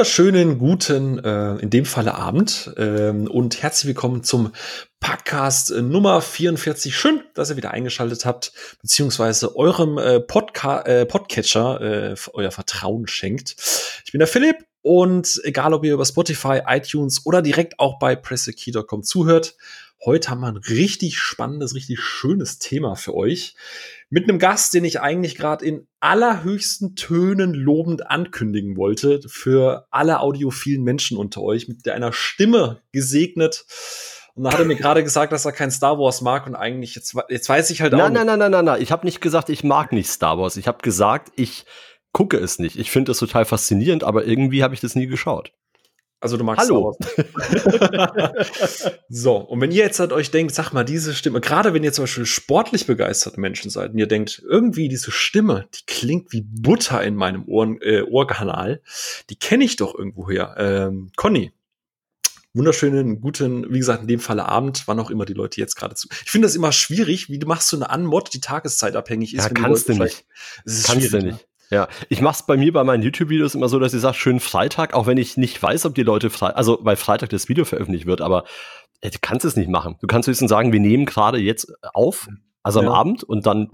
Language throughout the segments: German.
wunderschönen guten, äh, in dem Falle Abend ähm, und herzlich willkommen zum Podcast äh, Nummer 44. Schön, dass ihr wieder eingeschaltet habt, beziehungsweise eurem äh, Podca äh, Podcatcher äh, euer Vertrauen schenkt. Ich bin der Philipp und egal ob ihr über Spotify, iTunes oder direkt auch bei pressekey.com zuhört, heute haben wir ein richtig spannendes, richtig schönes Thema für euch mit einem Gast, den ich eigentlich gerade in allerhöchsten Tönen lobend ankündigen wollte für alle audiophilen Menschen unter euch, mit einer Stimme gesegnet. Und da hat er mir gerade gesagt, dass er kein Star Wars mag und eigentlich jetzt, jetzt weiß ich halt nein, auch. Nein, nein, nein, nein, nein. Ich habe nicht gesagt, ich mag nicht Star Wars. Ich habe gesagt, ich gucke es nicht. Ich finde es total faszinierend, aber irgendwie habe ich das nie geschaut. Also du magst Hallo. so, und wenn ihr jetzt halt euch denkt, sag mal, diese Stimme, gerade wenn ihr zum Beispiel sportlich begeisterte Menschen seid und ihr denkt, irgendwie diese Stimme, die klingt wie Butter in meinem Ohren, äh, Ohrkanal, die kenne ich doch irgendwoher. Ähm, Conny, wunderschönen, guten, wie gesagt, in dem Falle Abend, wann auch immer die Leute jetzt gerade zu. Ich finde das immer schwierig, wie du machst so eine Anmod, die tageszeitabhängig ist. Ja, kannst du nicht. Kannst du nicht. Ja, ich mach's bei mir bei meinen YouTube-Videos immer so, dass ich sage, schön Freitag, auch wenn ich nicht weiß, ob die Leute frei, also weil Freitag das Video veröffentlicht wird, aber äh, du kannst es nicht machen. Du kannst höchstens sagen, wir nehmen gerade jetzt auf, also am ja. Abend und dann,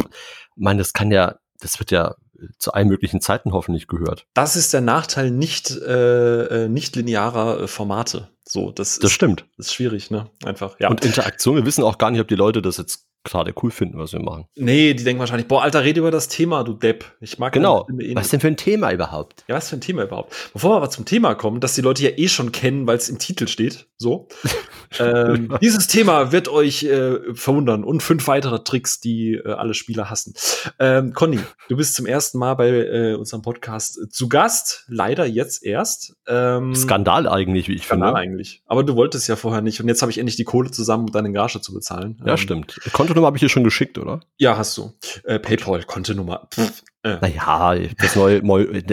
meine, das kann ja, das wird ja zu allen möglichen Zeiten hoffentlich gehört. Das ist der Nachteil nicht, äh, äh nicht linearer äh, Formate. So, das, das ist, stimmt. Das ist schwierig, ne? Einfach, ja. Und Interaktion, wir wissen auch gar nicht, ob die Leute das jetzt gerade cool finden, was wir machen. Nee, die denken wahrscheinlich, boah, Alter, rede über das Thema, du Depp. Ich mag Genau. Eh was denn für ein Thema überhaupt? Ja, was für ein Thema überhaupt? Bevor wir aber zum Thema kommen, dass die Leute ja eh schon kennen, weil es im Titel steht, so. ähm, dieses Thema wird euch äh, verwundern und fünf weitere Tricks, die äh, alle Spieler hassen. Ähm, Conny, du bist zum ersten Mal bei äh, unserem Podcast äh, zu Gast, leider jetzt erst. Ähm, Skandal eigentlich, wie ich Skandal finde. eigentlich. Aber du wolltest ja vorher nicht und jetzt habe ich endlich die Kohle zusammen, um deine Gage zu bezahlen. Ja, ähm, stimmt. Konto Kontonummer habe ich dir schon geschickt, oder? Ja, hast du. Äh, PayPal, Kontonummer. Äh. Naja, das neue,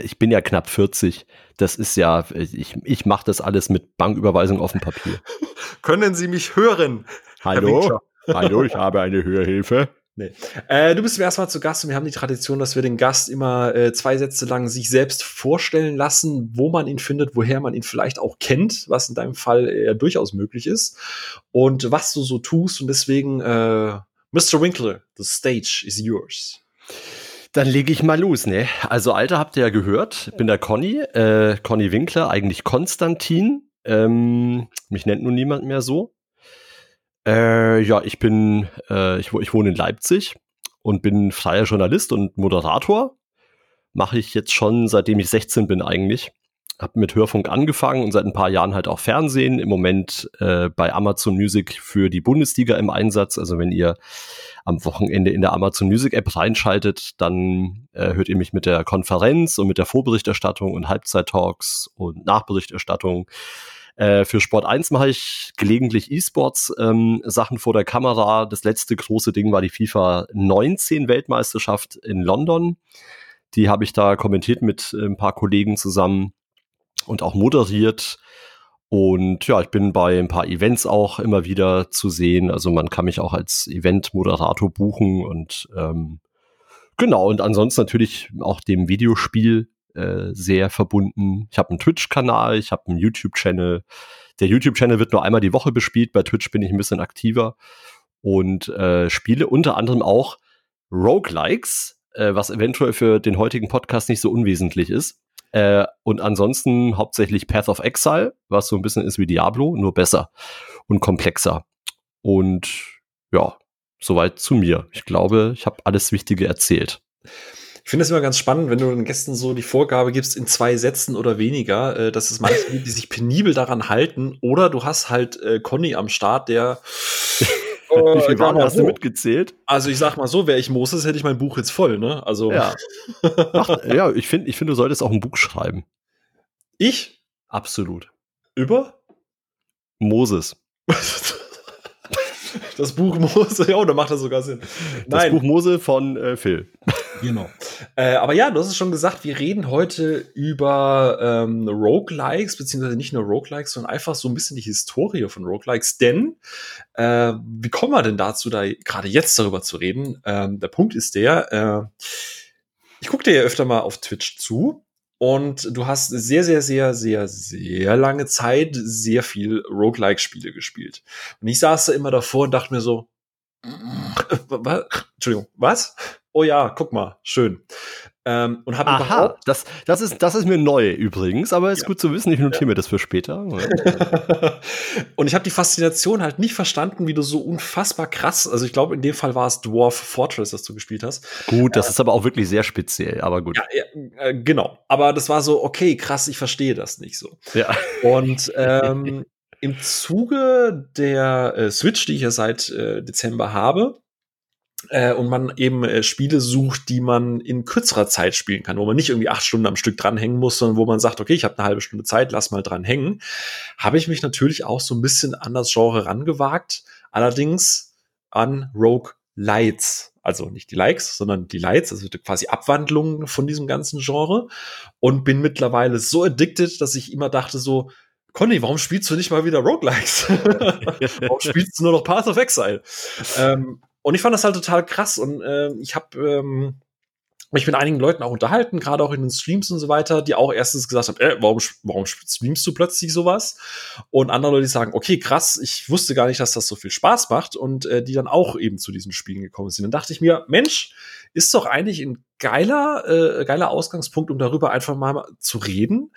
ich bin ja knapp 40. Das ist ja, ich, ich mache das alles mit Banküberweisung auf dem Papier. Können Sie mich hören? Hallo? Hallo, ich habe eine Hörhilfe. Nee. Äh, du bist erstmal zu Gast und wir haben die Tradition, dass wir den Gast immer äh, zwei Sätze lang sich selbst vorstellen lassen, wo man ihn findet, woher man ihn vielleicht auch kennt, was in deinem Fall äh, durchaus möglich ist und was du so tust. Und deswegen äh, Mr. Winkler, the stage is yours. Dann lege ich mal los, ne? Also Alter habt ihr ja gehört, bin der Conny, äh, Conny Winkler, eigentlich Konstantin. Ähm, mich nennt nun niemand mehr so. Äh, ja, ich bin, äh, ich, ich wohne in Leipzig und bin freier Journalist und Moderator. Mache ich jetzt schon, seitdem ich 16 bin eigentlich habe mit Hörfunk angefangen und seit ein paar Jahren halt auch Fernsehen. Im Moment äh, bei Amazon Music für die Bundesliga im Einsatz. Also wenn ihr am Wochenende in der Amazon Music App reinschaltet, dann äh, hört ihr mich mit der Konferenz und mit der Vorberichterstattung und Halbzeit-Talks und Nachberichterstattung. Äh, für Sport 1 mache ich gelegentlich E-Sports ähm, vor der Kamera. Das letzte große Ding war die FIFA 19 Weltmeisterschaft in London. Die habe ich da kommentiert mit äh, ein paar Kollegen zusammen und auch moderiert. Und ja, ich bin bei ein paar Events auch immer wieder zu sehen. Also man kann mich auch als Event-Moderator buchen und ähm, genau, und ansonsten natürlich auch dem Videospiel äh, sehr verbunden. Ich habe einen Twitch-Kanal, ich habe einen YouTube-Channel. Der YouTube-Channel wird nur einmal die Woche bespielt, bei Twitch bin ich ein bisschen aktiver und äh, spiele unter anderem auch Roguelikes, äh, was eventuell für den heutigen Podcast nicht so unwesentlich ist. Äh, und ansonsten hauptsächlich Path of Exile, was so ein bisschen ist wie Diablo, nur besser und komplexer. Und ja, soweit zu mir. Ich glaube, ich habe alles Wichtige erzählt. Ich finde es immer ganz spannend, wenn du den Gästen so die Vorgabe gibst in zwei Sätzen oder weniger, äh, dass es manche gibt, die sich penibel daran halten. Oder du hast halt äh, Conny am Start, der Wie viel waren hast du mitgezählt? Also ich sag mal so, wäre ich Moses, hätte ich mein Buch jetzt voll, ne? Also. Ja, Ach, ja ich finde, ich find, du solltest auch ein Buch schreiben. Ich? Absolut. Über? Moses. das Buch Mose, ja, da macht das sogar Sinn. Das Buch Mose von äh, Phil. Genau. Äh, aber ja, du hast es schon gesagt, wir reden heute über ähm, Roguelikes, beziehungsweise nicht nur Roguelikes, sondern einfach so ein bisschen die Historie von Roguelikes. Denn, äh, wie kommen wir denn dazu, da gerade jetzt darüber zu reden? Ähm, der Punkt ist der, äh, ich gucke dir ja öfter mal auf Twitch zu und du hast sehr, sehr, sehr, sehr, sehr lange Zeit sehr viel Roguelike-Spiele gespielt. Und ich saß da immer davor und dachte mir so? Entschuldigung, was? Oh ja, guck mal, schön. Ähm, und habe überhaupt. Das, das, ist, das ist mir neu übrigens, aber ist ja. gut zu wissen, ich notiere ja. mir das für später. und ich habe die Faszination halt nicht verstanden, wie du so unfassbar krass, also ich glaube, in dem Fall war es Dwarf Fortress, das du gespielt hast. Gut, das äh, ist aber auch wirklich sehr speziell, aber gut. Ja, äh, genau. Aber das war so, okay, krass, ich verstehe das nicht so. Ja. Und ähm, im Zuge der äh, Switch, die ich ja seit äh, Dezember habe, äh, und man eben äh, Spiele sucht, die man in kürzerer Zeit spielen kann, wo man nicht irgendwie acht Stunden am Stück dranhängen muss, sondern wo man sagt, okay, ich habe eine halbe Stunde Zeit, lass mal dran hängen, habe ich mich natürlich auch so ein bisschen an das Genre rangewagt, allerdings an Rogue Lights. Also nicht die Likes, sondern die Lights, also quasi Abwandlungen von diesem ganzen Genre. Und bin mittlerweile so addicted, dass ich immer dachte so, Conny, warum spielst du nicht mal wieder Roguelikes? warum spielst du nur noch Path of Exile? Ähm, und ich fand das halt total krass und äh, ich habe ähm, mich mit einigen Leuten auch unterhalten, gerade auch in den Streams und so weiter, die auch erstens gesagt haben, äh, warum, warum streamst du plötzlich sowas? Und andere Leute, die sagen, okay, krass, ich wusste gar nicht, dass das so viel Spaß macht und äh, die dann auch eben zu diesen Spielen gekommen sind. Dann dachte ich mir, Mensch, ist doch eigentlich ein geiler, äh, geiler Ausgangspunkt, um darüber einfach mal zu reden,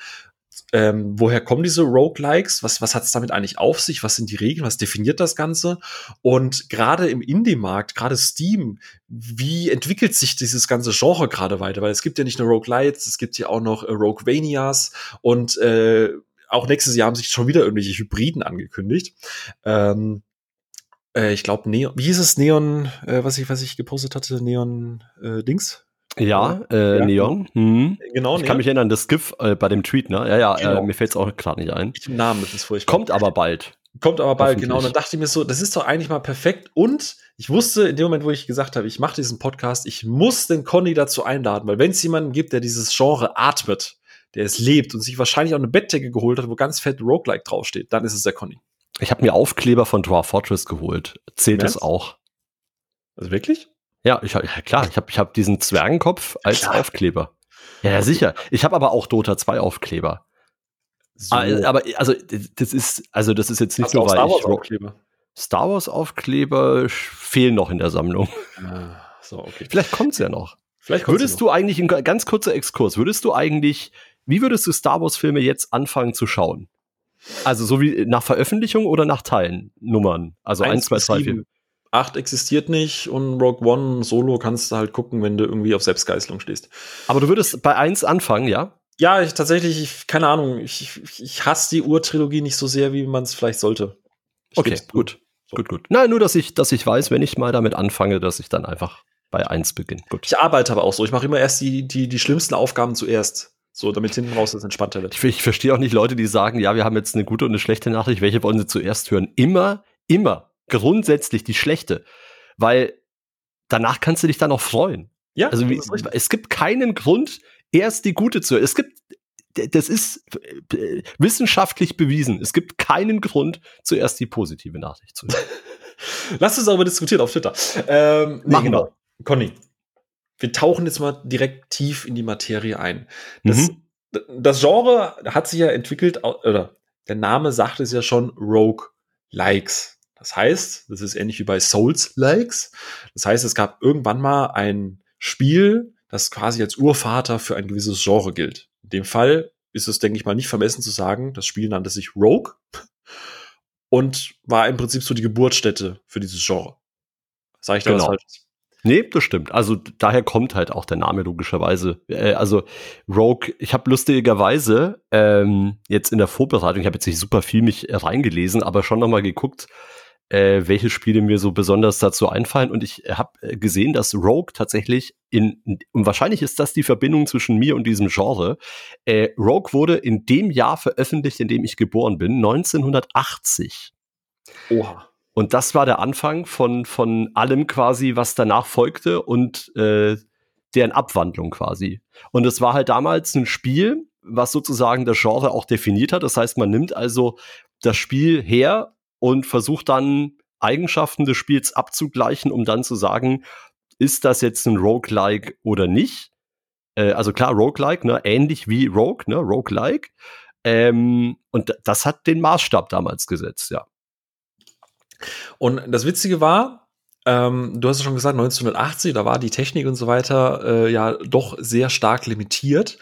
ähm, woher kommen diese Roguelikes? Was, was hat es damit eigentlich auf sich? Was sind die Regeln? Was definiert das Ganze? Und gerade im Indie-Markt, gerade Steam, wie entwickelt sich dieses ganze Genre gerade weiter? Weil es gibt ja nicht nur Roguelites, es gibt ja auch noch äh, Roguevanias und äh, auch nächstes Jahr haben sich schon wieder irgendwelche Hybriden angekündigt. Ähm, äh, ich glaube, Neon, wie hieß es Neon, äh, was ich, was ich gepostet hatte, Neon äh, Dings? Ja, äh, ja. Neon. Hm. Genau, Ich kann mich erinnern, das GIF äh, bei dem Tweet, ne? Ja, ja, äh, genau. äh, mir fällt es auch gerade nicht ein. Ich Namen, das ist furchtbar. Kommt aber bald. Kommt aber bald, genau. Und dann dachte ich mir so, das ist doch eigentlich mal perfekt. Und ich wusste in dem Moment, wo ich gesagt habe, ich mache diesen Podcast, ich muss den Conny dazu einladen, weil wenn es jemanden gibt, der dieses Genre atmet, der es lebt und sich wahrscheinlich auch eine Bettdecke geholt hat, wo ganz fett Roguelike draufsteht, dann ist es der Conny. Ich habe mir Aufkleber von Dwarf Fortress geholt. Zählt das auch? Also wirklich? Ja, ich, ja klar, ich habe ich hab diesen Zwergenkopf als klar. Aufkleber. Ja, sicher. Ich habe aber auch Dota 2 Aufkleber. So. Aber also das ist also das ist jetzt nicht nur weil Star Wars Aufkleber. Star Wars Aufkleber fehlen noch in der Sammlung. Ah, so, okay. Vielleicht kommt's ja noch. Vielleicht würdest du eigentlich ein ganz kurzer Exkurs, würdest du eigentlich wie würdest du Star Wars Filme jetzt anfangen zu schauen? Also so wie nach Veröffentlichung oder nach Teilen, Nummern? Also 1, 2, 3, 4. 8 existiert nicht und Rogue One Solo kannst du halt gucken, wenn du irgendwie auf Selbstgeißelung stehst. Aber du würdest bei 1 anfangen, ja? Ja, ich tatsächlich, ich, keine Ahnung, ich, ich hasse die Urtrilogie nicht so sehr, wie man es vielleicht sollte. Ich okay, gut. So. Gut, gut. Nein, nur, dass ich, dass ich weiß, wenn ich mal damit anfange, dass ich dann einfach bei 1 beginne. Gut. Ich arbeite aber auch so. Ich mache immer erst die, die, die schlimmsten Aufgaben zuerst. So, damit hinten raus das entspannter wird. Ich, ich verstehe auch nicht Leute, die sagen, ja, wir haben jetzt eine gute und eine schlechte Nachricht. Welche wollen sie zuerst hören? Immer, immer grundsätzlich die schlechte, weil danach kannst du dich dann auch freuen. Ja, also wie, es gibt keinen Grund, erst die gute zu. Es gibt, das ist äh, wissenschaftlich bewiesen. Es gibt keinen Grund, zuerst die positive Nachricht zu hören. Lass uns aber diskutieren auf Twitter. Ähm, nee, Machen genau. wir. Conny, wir tauchen jetzt mal direkt tief in die Materie ein. Das, mhm. das Genre hat sich ja entwickelt, oder der Name sagt es ja schon, Rogue Likes. Das heißt, das ist ähnlich wie bei Souls-Likes. Das heißt, es gab irgendwann mal ein Spiel, das quasi als Urvater für ein gewisses Genre gilt. In dem Fall ist es, denke ich mal, nicht vermessen zu sagen, das Spiel nannte sich Rogue und war im Prinzip so die Geburtsstätte für dieses Genre. Sag ich da genau. was Falsches? Nee, das stimmt. Also daher kommt halt auch der Name logischerweise. Äh, also Rogue, ich habe lustigerweise ähm, jetzt in der Vorbereitung, ich habe jetzt nicht super viel mich reingelesen, aber schon nochmal geguckt, äh, welche Spiele mir so besonders dazu einfallen. Und ich habe äh, gesehen, dass Rogue tatsächlich in, und wahrscheinlich ist das die Verbindung zwischen mir und diesem Genre. Äh, Rogue wurde in dem Jahr veröffentlicht, in dem ich geboren bin, 1980. Oha. Und das war der Anfang von, von allem quasi, was danach folgte und äh, deren Abwandlung quasi. Und es war halt damals ein Spiel, was sozusagen das Genre auch definiert hat. Das heißt, man nimmt also das Spiel her und versucht dann Eigenschaften des Spiels abzugleichen, um dann zu sagen, ist das jetzt ein Roguelike oder nicht? Äh, also klar, Roguelike, ne, ähnlich wie Rogue, ne, Roguelike. Ähm, und das hat den Maßstab damals gesetzt, ja. Und das Witzige war, ähm, du hast es schon gesagt, 1980, da war die Technik und so weiter äh, ja doch sehr stark limitiert.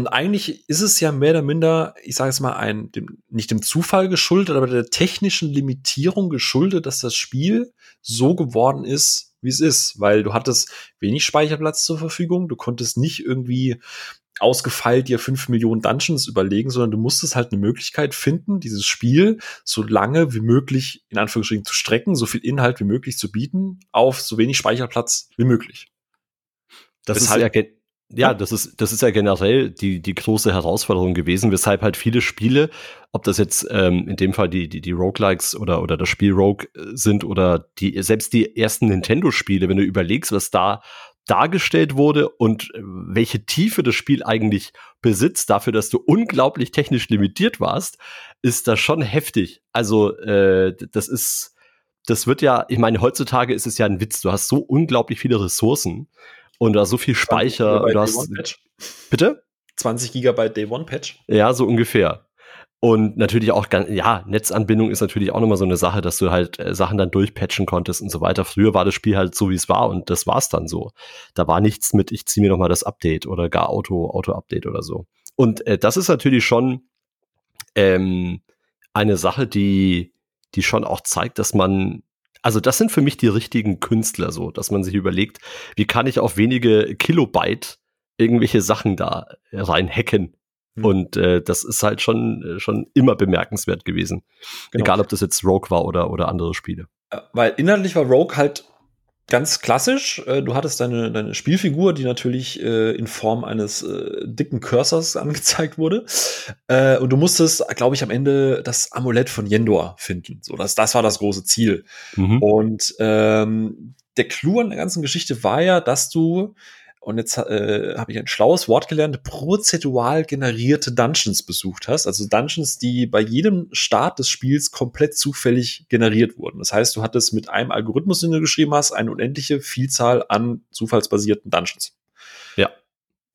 Und eigentlich ist es ja mehr oder minder, ich sage es mal, ein, dem, nicht dem Zufall geschuldet, aber der technischen Limitierung geschuldet, dass das Spiel so geworden ist, wie es ist. Weil du hattest wenig Speicherplatz zur Verfügung, du konntest nicht irgendwie ausgefeilt dir fünf Millionen Dungeons überlegen, sondern du musstest halt eine Möglichkeit finden, dieses Spiel so lange wie möglich in Anführungsstrichen zu strecken, so viel Inhalt wie möglich zu bieten, auf so wenig Speicherplatz wie möglich. Das Weshalb, ist ja ja, das ist, das ist ja generell die, die große Herausforderung gewesen, weshalb halt viele Spiele, ob das jetzt ähm, in dem Fall die, die, die Roguelikes oder, oder das Spiel Rogue äh, sind oder die, selbst die ersten Nintendo-Spiele, wenn du überlegst, was da dargestellt wurde und äh, welche Tiefe das Spiel eigentlich besitzt, dafür, dass du unglaublich technisch limitiert warst, ist das schon heftig. Also, äh, das ist, das wird ja, ich meine, heutzutage ist es ja ein Witz, du hast so unglaublich viele Ressourcen und da so viel Speicher. Du hast, bitte? 20 Gigabyte Day One Patch. Ja, so ungefähr. Und natürlich auch, ja, Netzanbindung ist natürlich auch nochmal so eine Sache, dass du halt äh, Sachen dann durchpatchen konntest und so weiter. Früher war das Spiel halt so, wie es war und das war's dann so. Da war nichts mit, ich ziehe mir nochmal das Update oder gar Auto, Auto-Update oder so. Und äh, das ist natürlich schon ähm, eine Sache, die, die schon auch zeigt, dass man also das sind für mich die richtigen Künstler so, dass man sich überlegt, wie kann ich auf wenige Kilobyte irgendwelche Sachen da reinhacken. Mhm. Und äh, das ist halt schon, schon immer bemerkenswert gewesen. Genau. Egal, ob das jetzt Rogue war oder, oder andere Spiele. Äh, weil inhaltlich war Rogue halt ganz klassisch. Äh, du hattest deine, deine Spielfigur, die natürlich äh, in Form eines äh, dicken Cursors angezeigt wurde. Äh, und du musstest, glaube ich, am Ende das Amulett von Yendor finden. So, das, das war das große Ziel. Mhm. Und ähm, der Clou an der ganzen Geschichte war ja, dass du und jetzt äh, habe ich ein schlaues Wort gelernt, prozedural generierte Dungeons besucht hast. Also Dungeons, die bei jedem Start des Spiels komplett zufällig generiert wurden. Das heißt, du hattest mit einem Algorithmus, den du geschrieben hast, eine unendliche Vielzahl an zufallsbasierten Dungeons. Ja.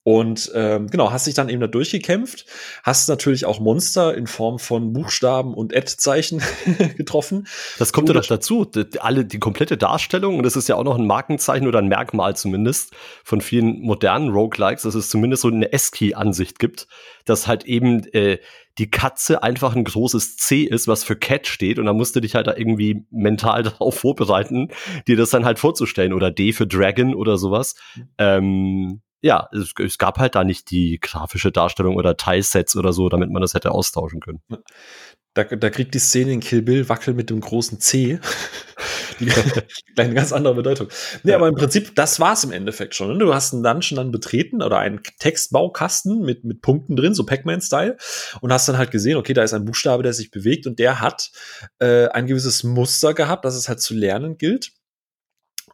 Und ähm, genau, hast dich dann eben da durchgekämpft, hast natürlich auch Monster in Form von Buchstaben und Ad-Zeichen getroffen. Das kommt ja doch dazu. Die, alle, die komplette Darstellung, und das ist ja auch noch ein Markenzeichen oder ein Merkmal zumindest von vielen modernen Roguelikes, dass es zumindest so eine ASCII-Ansicht gibt, dass halt eben äh, die Katze einfach ein großes C ist, was für Cat steht, und dann musst du dich halt da irgendwie mental darauf vorbereiten, dir das dann halt vorzustellen. Oder D für Dragon oder sowas. Ähm, ja, es, es, gab halt da nicht die grafische Darstellung oder Teilsets oder so, damit man das hätte austauschen können. Da, da kriegt die Szene in Kill Bill Wackel mit dem großen C. die, eine ganz andere Bedeutung. Nee, ja. aber im Prinzip, das war's im Endeffekt schon. Ne? Du hast einen Dungeon dann betreten oder einen Textbaukasten mit, mit Punkten drin, so Pac-Man-Style, und hast dann halt gesehen, okay, da ist ein Buchstabe, der sich bewegt und der hat äh, ein gewisses Muster gehabt, das es halt zu lernen gilt.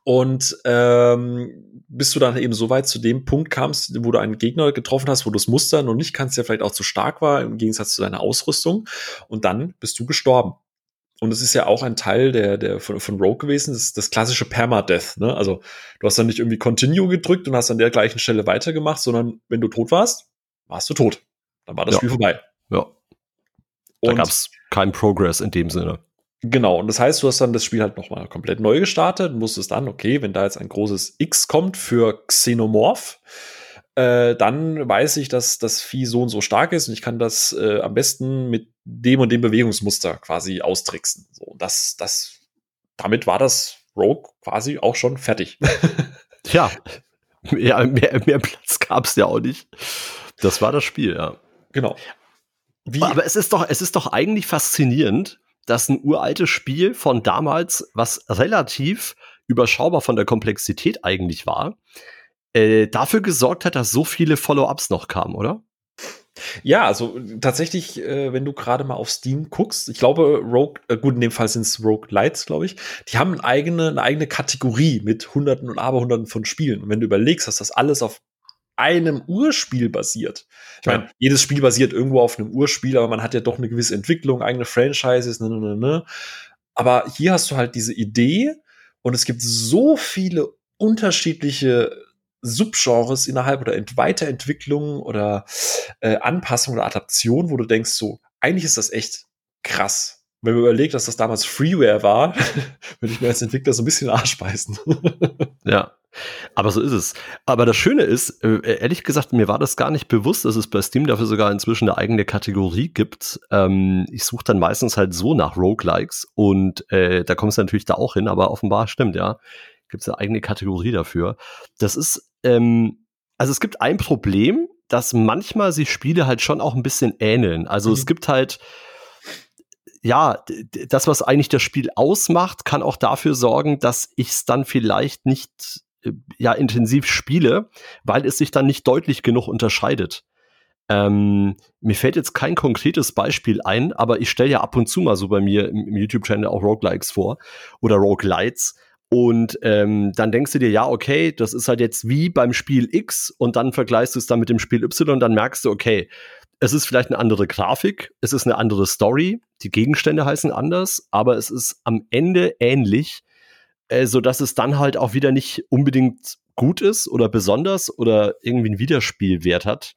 Und ähm, bis du dann eben so weit zu dem Punkt kamst, wo du einen Gegner getroffen hast, wo du das Muster noch nicht kannst, der vielleicht auch zu stark war, im Gegensatz zu deiner Ausrüstung. Und dann bist du gestorben. Und es ist ja auch ein Teil der, der von, von Rogue gewesen, das, das klassische Permadeath. Ne? Also du hast dann nicht irgendwie Continue gedrückt und hast an der gleichen Stelle weitergemacht, sondern wenn du tot warst, warst du tot. Dann war das ja. Spiel vorbei. Ja. Da gab es keinen Progress in dem Sinne. Genau, und das heißt, du hast dann das Spiel halt nochmal komplett neu gestartet, musstest dann, okay, wenn da jetzt ein großes X kommt für Xenomorph, äh, dann weiß ich, dass das Vieh so und so stark ist und ich kann das äh, am besten mit dem und dem Bewegungsmuster quasi austricksen. So, das, das, damit war das Rogue quasi auch schon fertig. ja, mehr, mehr, mehr Platz gab es ja auch nicht. Das war das Spiel, ja. Genau. Wie? Aber es ist doch, es ist doch eigentlich faszinierend, dass ein uraltes Spiel von damals, was relativ überschaubar von der Komplexität eigentlich war, äh, dafür gesorgt hat, dass so viele Follow-ups noch kamen, oder? Ja, also tatsächlich, äh, wenn du gerade mal auf Steam guckst, ich glaube, Rogue, äh, gut, in dem Fall sind es Rogue Lights, glaube ich, die haben eine eigene, eine eigene Kategorie mit Hunderten und Aberhunderten von Spielen. Und wenn du überlegst, dass das alles auf einem Urspiel basiert. Ich meine, jedes Spiel basiert irgendwo auf einem Urspiel, aber man hat ja doch eine gewisse Entwicklung, eigene Franchises, ne, ne, ne. ne. Aber hier hast du halt diese Idee und es gibt so viele unterschiedliche Subgenres innerhalb oder Weiterentwicklung oder äh, Anpassung oder Adaption, wo du denkst, so, eigentlich ist das echt krass wenn man überlegt, dass das damals Freeware war, würde ich mir als Entwickler so ein bisschen Arsch beißen. ja. Aber so ist es. Aber das Schöne ist, äh, ehrlich gesagt, mir war das gar nicht bewusst, dass es bei Steam dafür sogar inzwischen eine eigene Kategorie gibt. Ähm, ich suche dann meistens halt so nach Roguelikes und äh, da kommst du natürlich da auch hin, aber offenbar stimmt, ja. Gibt es eine eigene Kategorie dafür. Das ist, ähm, also es gibt ein Problem, dass manchmal sich Spiele halt schon auch ein bisschen ähneln. Also mhm. es gibt halt ja, das, was eigentlich das Spiel ausmacht, kann auch dafür sorgen, dass ich es dann vielleicht nicht ja intensiv spiele, weil es sich dann nicht deutlich genug unterscheidet. Ähm, mir fällt jetzt kein konkretes Beispiel ein, aber ich stelle ja ab und zu mal so bei mir im, im YouTube-Channel auch Roguelikes vor oder Roguelites. Und ähm, dann denkst du dir, ja, okay, das ist halt jetzt wie beim Spiel X und dann vergleichst du es dann mit dem Spiel Y und dann merkst du, okay, es ist vielleicht eine andere Grafik, es ist eine andere Story, die Gegenstände heißen anders, aber es ist am Ende ähnlich, äh, so dass es dann halt auch wieder nicht unbedingt gut ist oder besonders oder irgendwie einen Widerspielwert hat.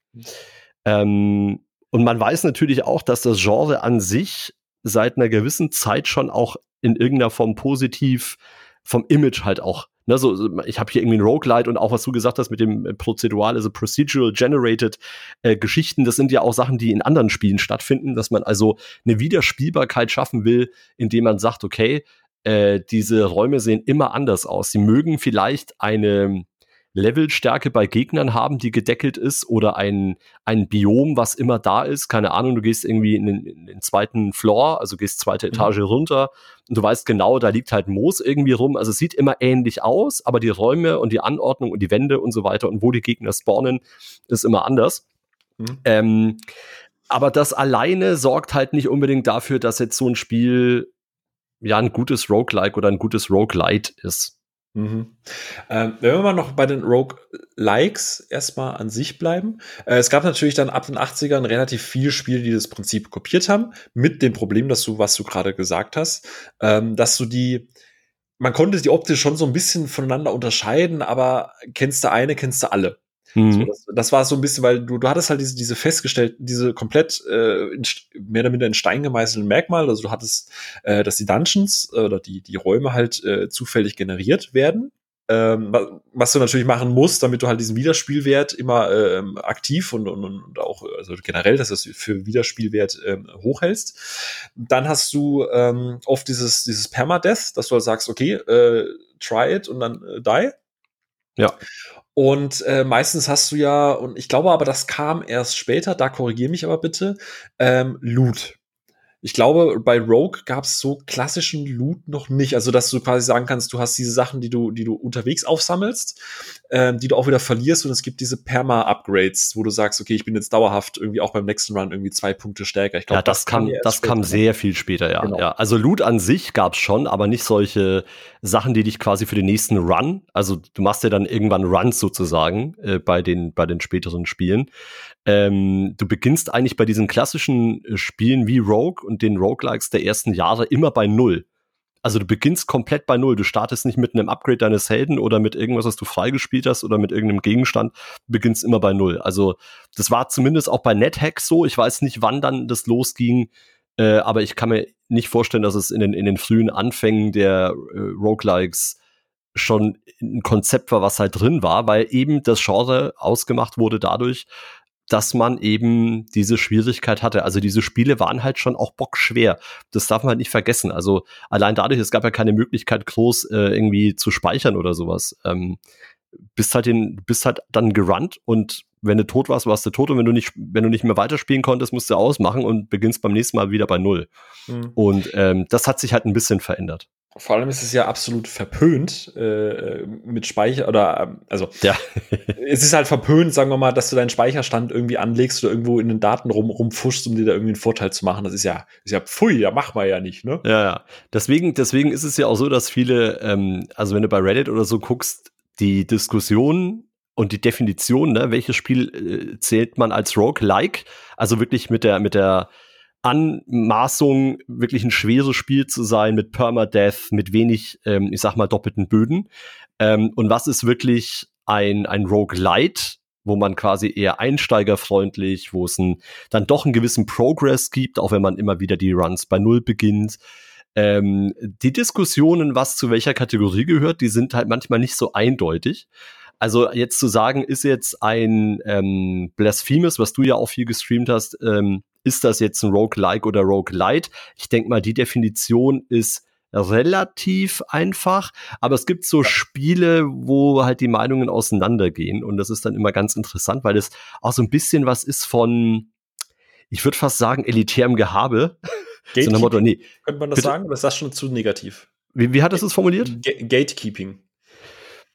Ähm, und man weiß natürlich auch, dass das Genre an sich seit einer gewissen Zeit schon auch in irgendeiner Form positiv vom Image halt auch Ne, so, ich habe hier irgendwie ein Roguelite und auch was du gesagt hast mit dem äh, Prozedural, also Procedural Generated äh, Geschichten, das sind ja auch Sachen, die in anderen Spielen stattfinden, dass man also eine Wiederspielbarkeit schaffen will, indem man sagt, okay, äh, diese Räume sehen immer anders aus. Sie mögen vielleicht eine Levelstärke bei Gegnern haben, die gedeckelt ist, oder ein, ein Biom, was immer da ist. Keine Ahnung, du gehst irgendwie in den, in den zweiten Floor, also gehst zweite mhm. Etage mhm. runter und du weißt genau, da liegt halt Moos irgendwie rum. Also es sieht immer ähnlich aus, aber die Räume und die Anordnung und die Wände und so weiter und wo die Gegner spawnen, ist immer anders. Mhm. Ähm, aber das alleine sorgt halt nicht unbedingt dafür, dass jetzt so ein Spiel ja ein gutes Roguelike oder ein gutes Roguelite ist. Mhm. Ähm, wenn wir mal noch bei den Rogue-Likes erstmal an sich bleiben. Äh, es gab natürlich dann ab den 80ern relativ viele Spiele, die das Prinzip kopiert haben, mit dem Problem, dass du, was du gerade gesagt hast, ähm, dass du die, man konnte die optisch schon so ein bisschen voneinander unterscheiden, aber kennst du eine, kennst du alle. Mhm. So, das, das, war so ein bisschen, weil du, du hattest halt diese, diese festgestellt, diese komplett äh, in, mehr oder minder in Stein gemeißelten Merkmal. Also du hattest, äh, dass die Dungeons äh, oder die, die Räume halt äh, zufällig generiert werden. Ähm, was du natürlich machen musst, damit du halt diesen Wiederspielwert immer ähm, aktiv und, und, und auch also generell, dass du es für Wiederspielwert ähm, hochhältst. Dann hast du ähm, oft dieses, dieses Permadeath, dass du halt sagst, okay, äh, try it und dann äh, die. Ja. Und äh, meistens hast du ja, und ich glaube aber, das kam erst später, da korrigiere mich aber bitte, ähm, Loot. Ich glaube, bei Rogue gab es so klassischen Loot noch nicht. Also, dass du quasi sagen kannst, du hast diese Sachen, die du, die du unterwegs aufsammelst, ähm, die du auch wieder verlierst und es gibt diese Perma-Upgrades, wo du sagst, okay, ich bin jetzt dauerhaft irgendwie auch beim nächsten Run irgendwie zwei Punkte stärker. Ich glaube, ja, das, das kam, das kam sehr viel später, ja. Genau. ja. Also Loot an sich gab es schon, aber nicht solche Sachen, die dich quasi für den nächsten Run, also du machst ja dann irgendwann Runs sozusagen äh, bei den bei den späteren Spielen. Ähm, du beginnst eigentlich bei diesen klassischen äh, Spielen wie Rogue und den Roguelikes der ersten Jahre immer bei Null. Also du beginnst komplett bei Null. Du startest nicht mit einem Upgrade deines Helden oder mit irgendwas, was du freigespielt hast oder mit irgendeinem Gegenstand. Du beginnst immer bei Null. Also das war zumindest auch bei NetHack so. Ich weiß nicht, wann dann das losging, äh, aber ich kann mir nicht vorstellen, dass es in den, in den frühen Anfängen der äh, Roguelikes schon ein Konzept war, was halt drin war, weil eben das Genre ausgemacht wurde dadurch, dass man eben diese Schwierigkeit hatte. Also diese Spiele waren halt schon auch bockschwer. Das darf man halt nicht vergessen. Also allein dadurch, es gab ja keine Möglichkeit, groß äh, irgendwie zu speichern oder sowas. Ähm, bist halt den, bist halt dann gerannt und wenn du tot warst, warst du tot und wenn du nicht, wenn du nicht mehr weiterspielen konntest, musst du ausmachen und beginnst beim nächsten Mal wieder bei Null. Mhm. Und ähm, das hat sich halt ein bisschen verändert. Vor allem ist es ja absolut verpönt äh, mit Speicher oder ähm, also ja. es ist halt verpönt, sagen wir mal, dass du deinen Speicherstand irgendwie anlegst oder irgendwo in den Daten rum rumfuschst, um dir da irgendwie einen Vorteil zu machen. Das ist ja ist ja pfui, ja mach mal ja nicht, ne? Ja, ja. Deswegen deswegen ist es ja auch so, dass viele ähm, also wenn du bei Reddit oder so guckst, die Diskussion und die Definition, ne, welches Spiel äh, zählt man als Rogue-like, also wirklich mit der mit der Anmaßung, wirklich ein schweres Spiel zu sein mit Permadeath, mit wenig, ähm, ich sag mal, doppelten Böden. Ähm, und was ist wirklich ein, ein Roguelite, wo man quasi eher einsteigerfreundlich, wo es ein, dann doch einen gewissen Progress gibt, auch wenn man immer wieder die Runs bei Null beginnt. Ähm, die Diskussionen, was zu welcher Kategorie gehört, die sind halt manchmal nicht so eindeutig. Also jetzt zu sagen, ist jetzt ein ähm, Blasphemous, was du ja auch viel gestreamt hast, ähm, ist das jetzt ein Roguelike oder Roguelite? Ich denke mal, die Definition ist relativ einfach, aber es gibt so Spiele, wo halt die Meinungen auseinandergehen und das ist dann immer ganz interessant, weil es auch so ein bisschen was ist von, ich würde fast sagen, elitärem Gehabe. Gatekeeping, so Motto, nee. Könnte man das bitte? sagen oder ist das schon zu negativ? Wie, wie hat das es formuliert? G Gatekeeping.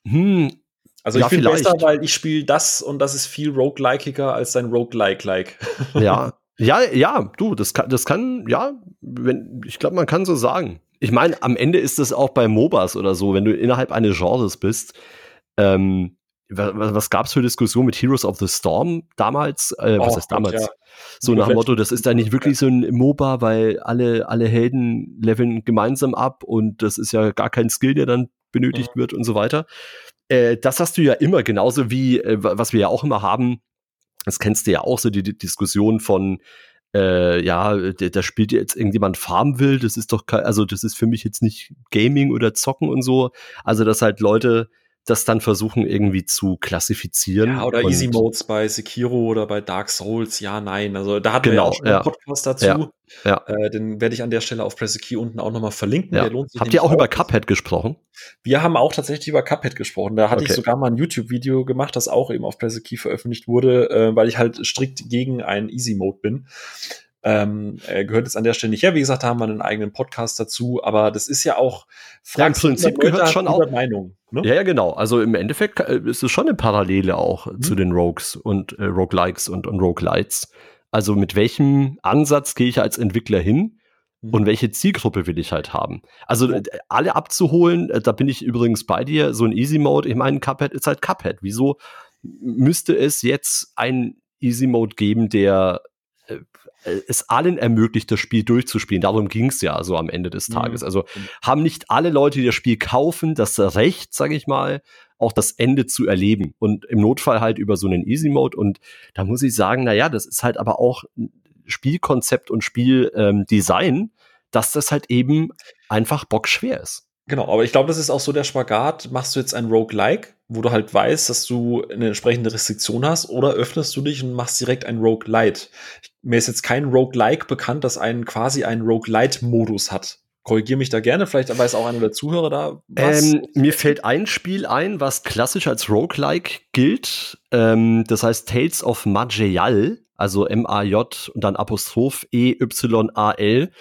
Hm, also ich ja, bin besser, weil ich spiele das und das ist viel roguelikeer als dein Roguelike-like. ja, ja, ja, du, das kann, das kann, ja, wenn, ich glaube, man kann so sagen. Ich meine, am Ende ist es auch bei MOBAs oder so, wenn du innerhalb eines Genres bist. Ähm, was, was gab es für Diskussionen mit Heroes of the Storm damals? Äh, was oh, heißt damals? Ja. So nach dem Motto, das ist da nicht wirklich so ein MOBA, weil alle, alle Helden leveln gemeinsam ab und das ist ja gar kein Skill, der dann benötigt mhm. wird und so weiter. Äh, das hast du ja immer, genauso wie, äh, was wir ja auch immer haben, das kennst du ja auch so, die, die Diskussion von, äh, ja, da spielt jetzt irgendjemand Farmville, das ist doch, also das ist für mich jetzt nicht Gaming oder Zocken und so. Also, dass halt Leute das dann versuchen irgendwie zu klassifizieren. Ja, oder Easy Modes bei Sekiro oder bei Dark Souls, ja, nein. Also da hatten genau, wir ja auch schon ja. einen Podcast dazu. Ja, ja. Äh, den werde ich an der Stelle auf Press Key unten auch nochmal verlinken. Ja. Habt ihr auch, auch über Cuphead gesprochen? Wir haben auch tatsächlich über Cuphead gesprochen. Da hatte okay. ich sogar mal ein YouTube-Video gemacht, das auch eben auf Press Key veröffentlicht wurde, äh, weil ich halt strikt gegen einen Easy Mode bin. Ähm, er gehört jetzt an der Stelle nicht her. Wie gesagt, da haben wir einen eigenen Podcast dazu, aber das ist ja auch ja, im Prinzip gehört schon auch Meinung. Ne? Ja, ja, genau. Also im Endeffekt äh, ist es schon eine Parallele auch mhm. zu den Rogues und äh, Roguelikes und, und Roguelites. Also mit welchem Ansatz gehe ich als Entwickler hin mhm. und welche Zielgruppe will ich halt haben? Also äh, alle abzuholen, äh, da bin ich übrigens bei dir, so ein Easy Mode, ich meine, Cuphead ist halt Cuphead. Wieso müsste es jetzt ein Easy Mode geben, der äh, es allen ermöglicht, das Spiel durchzuspielen. Darum ging es ja so am Ende des Tages. Mhm. Also haben nicht alle Leute, die das Spiel kaufen, das Recht, sage ich mal, auch das Ende zu erleben und im Notfall halt über so einen Easy Mode. Und da muss ich sagen, na ja, das ist halt aber auch Spielkonzept und Spieldesign, ähm, dass das halt eben einfach bockschwer ist. Genau, aber ich glaube, das ist auch so der Spagat. Machst du jetzt ein Roguelike, wo du halt weißt, dass du eine entsprechende Restriktion hast, oder öffnest du dich und machst direkt ein Roguelite? Mir ist jetzt kein Roguelike bekannt, das einen quasi einen Roguelite-Modus hat. Korrigiere mich da gerne, vielleicht weiß auch einer der Zuhörer da. Was. Ähm, mir fällt ein Spiel ein, was klassisch als Roguelike gilt. Ähm, das heißt Tales of Majayal also M-A-J und dann Apostroph E-Y-A-L.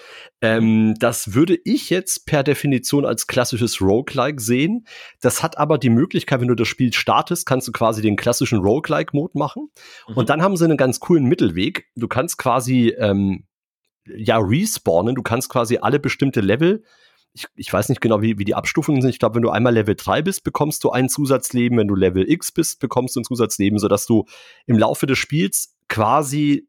Ähm, das würde ich jetzt per Definition als klassisches Roguelike sehen. Das hat aber die Möglichkeit, wenn du das Spiel startest, kannst du quasi den klassischen Roguelike-Mode machen. Mhm. Und dann haben sie einen ganz coolen Mittelweg. Du kannst quasi ähm, ja respawnen, du kannst quasi alle bestimmte Level ich, ich weiß nicht genau, wie, wie die Abstufungen sind. Ich glaube, wenn du einmal Level 3 bist, bekommst du ein Zusatzleben. Wenn du Level X bist, bekommst du ein Zusatzleben, sodass du im Laufe des Spiels quasi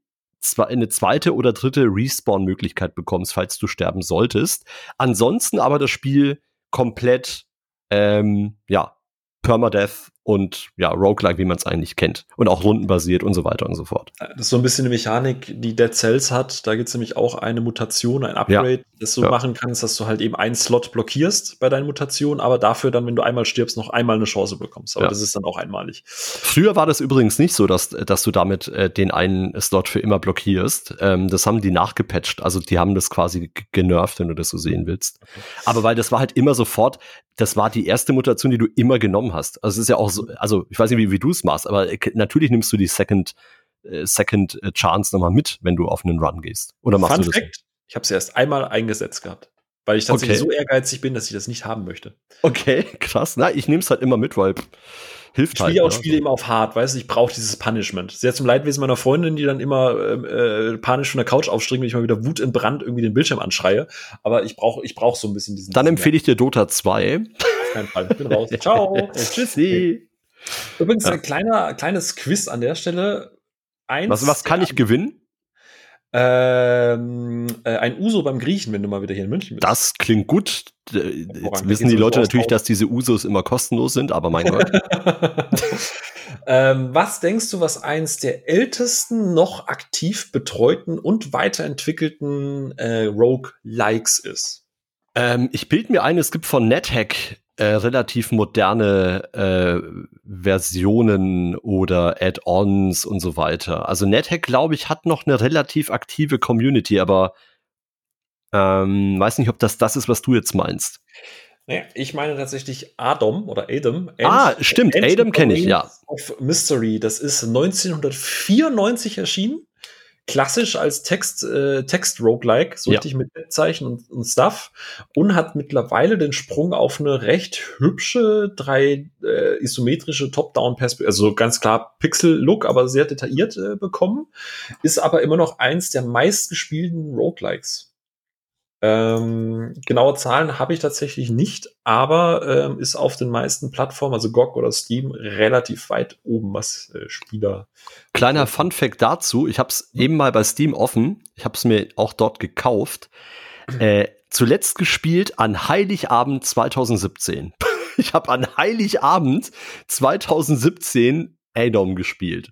eine zweite oder dritte Respawn-Möglichkeit bekommst, falls du sterben solltest. Ansonsten aber das Spiel komplett, ähm, ja, Permadeath und ja, Roguelike, wie man es eigentlich kennt. Und auch rundenbasiert und so weiter und so fort. Das ist so ein bisschen eine Mechanik, die Dead Cells hat. Da gibt es nämlich auch eine Mutation, ein Upgrade, ja. das du ja. machen kannst, dass du halt eben einen Slot blockierst bei deinen Mutationen, aber dafür dann, wenn du einmal stirbst, noch einmal eine Chance bekommst. Aber ja. das ist dann auch einmalig. Früher war das übrigens nicht so, dass, dass du damit äh, den einen Slot für immer blockierst. Ähm, das haben die nachgepatcht. Also die haben das quasi genervt, wenn du das so sehen willst. Okay. Aber weil das war halt immer sofort, das war die erste Mutation, die du immer genommen hast. Also es ist ja auch so, also ich weiß nicht, wie, wie du es machst, aber natürlich nimmst du die Second, äh, Second äh, Chance nochmal mit, wenn du auf einen Run gehst. Oder machst Fun du das? Fact, ich habe es erst einmal eingesetzt gehabt. Weil ich tatsächlich okay. so ehrgeizig bin, dass ich das nicht haben möchte. Okay, krass. Na, ich nehme es halt immer mit, weil hilft ich halt. Ich auch ne? Spiele immer auf hart, weißt du, ich brauche dieses Punishment. Sehr zum Leidwesen meiner Freundin, die dann immer ähm, äh, panisch von der Couch aufstringen, wenn ich mal wieder Wut in Brand irgendwie den Bildschirm anschreie. Aber ich brauche ich brauch so ein bisschen diesen. Dann empfehle ich dir Dota 2. Auf keinen Fall. Ich bin raus. Ciao. Tschüssi. Übrigens ja. ein kleiner, kleines Quiz an der Stelle. Eins, was, was kann ich gewinnen? Ähm, äh, ein Uso beim Griechen, wenn du mal wieder hier in München bist. Das klingt gut. Jetzt wissen die Leute natürlich, dass diese Usos immer kostenlos sind, aber mein Gott. ähm, was denkst du, was eins der ältesten, noch aktiv betreuten und weiterentwickelten äh, Rogue-Likes ist? Ähm, ich bild mir ein, es gibt von NetHack äh, relativ moderne äh, Versionen oder Add-ons und so weiter. Also NetHack, glaube ich, hat noch eine relativ aktive Community, aber ähm, weiß nicht, ob das das ist, was du jetzt meinst. Naja, ich meine tatsächlich Adam oder Adam. ah, stimmt, Adam kenne ich, ja. Of Mystery, das ist 1994 erschienen klassisch als Text, äh, Text-Roguelike, so ja. richtig mit Zeichen und, und Stuff und hat mittlerweile den Sprung auf eine recht hübsche, drei äh, isometrische Top-Down-Perspektive, also ganz klar Pixel-Look, aber sehr detailliert äh, bekommen, ist aber immer noch eins der meistgespielten Roguelikes. Ähm, genaue Zahlen habe ich tatsächlich nicht, aber ähm, ist auf den meisten Plattformen, also GOG oder Steam, relativ weit oben, was äh, Spieler. Kleiner Fun Fact dazu: Ich habe es eben mal bei Steam offen. Ich habe es mir auch dort gekauft. Äh, zuletzt gespielt an Heiligabend 2017. ich habe an Heiligabend 2017 Adom gespielt.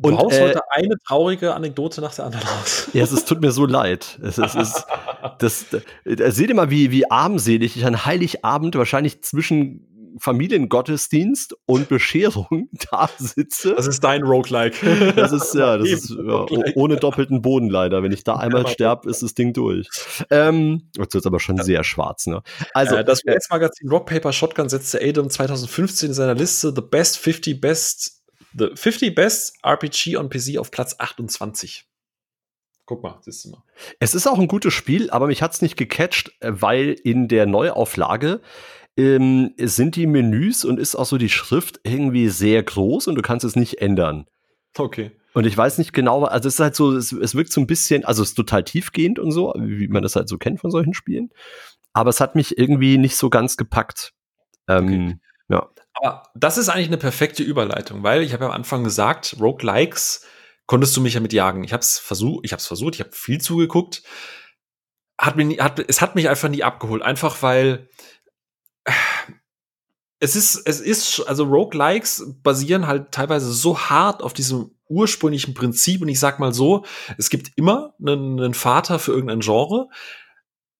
Und, du haust äh, heute eine traurige Anekdote nach der anderen aus. Ja, es, es tut mir so leid. Es, es ist, das, das, seht ihr mal, wie, wie armselig ich an Heiligabend wahrscheinlich zwischen Familiengottesdienst und Bescherung da sitze. Das ist dein Roguelike. Das ist, ja, das ist ja, ohne doppelten Boden leider. Wenn ich da einmal ja, sterbe, ist das Ding durch. Ähm, jetzt wird aber schon ja. sehr schwarz, ne? Also, äh, das US-Magazin Rock Paper Shotgun setzte Adam 2015 in seiner Liste The Best 50 Best The 50 Best RPG on PC auf Platz 28. Guck mal, siehst du mal. Es ist auch ein gutes Spiel, aber mich hat es nicht gecatcht, äh, weil in der Neuauflage ähm, sind die Menüs und ist auch so die Schrift irgendwie sehr groß und du kannst es nicht ändern. Okay. Und ich weiß nicht genau, also es ist halt so, es, es wirkt so ein bisschen, also es ist total tiefgehend und so, wie man das halt so kennt von solchen Spielen. Aber es hat mich irgendwie nicht so ganz gepackt. Ähm, okay. Ja. Aber das ist eigentlich eine perfekte Überleitung, weil ich habe ja am Anfang gesagt, Roguelikes konntest du mich ja mit jagen. Ich habe es versucht, ich habe versucht, ich habe viel zugeguckt. Hat mich, hat, es hat mich einfach nie abgeholt, einfach weil es ist, es ist, also Roguelikes basieren halt teilweise so hart auf diesem ursprünglichen Prinzip und ich sag mal so, es gibt immer einen, einen Vater für irgendein Genre,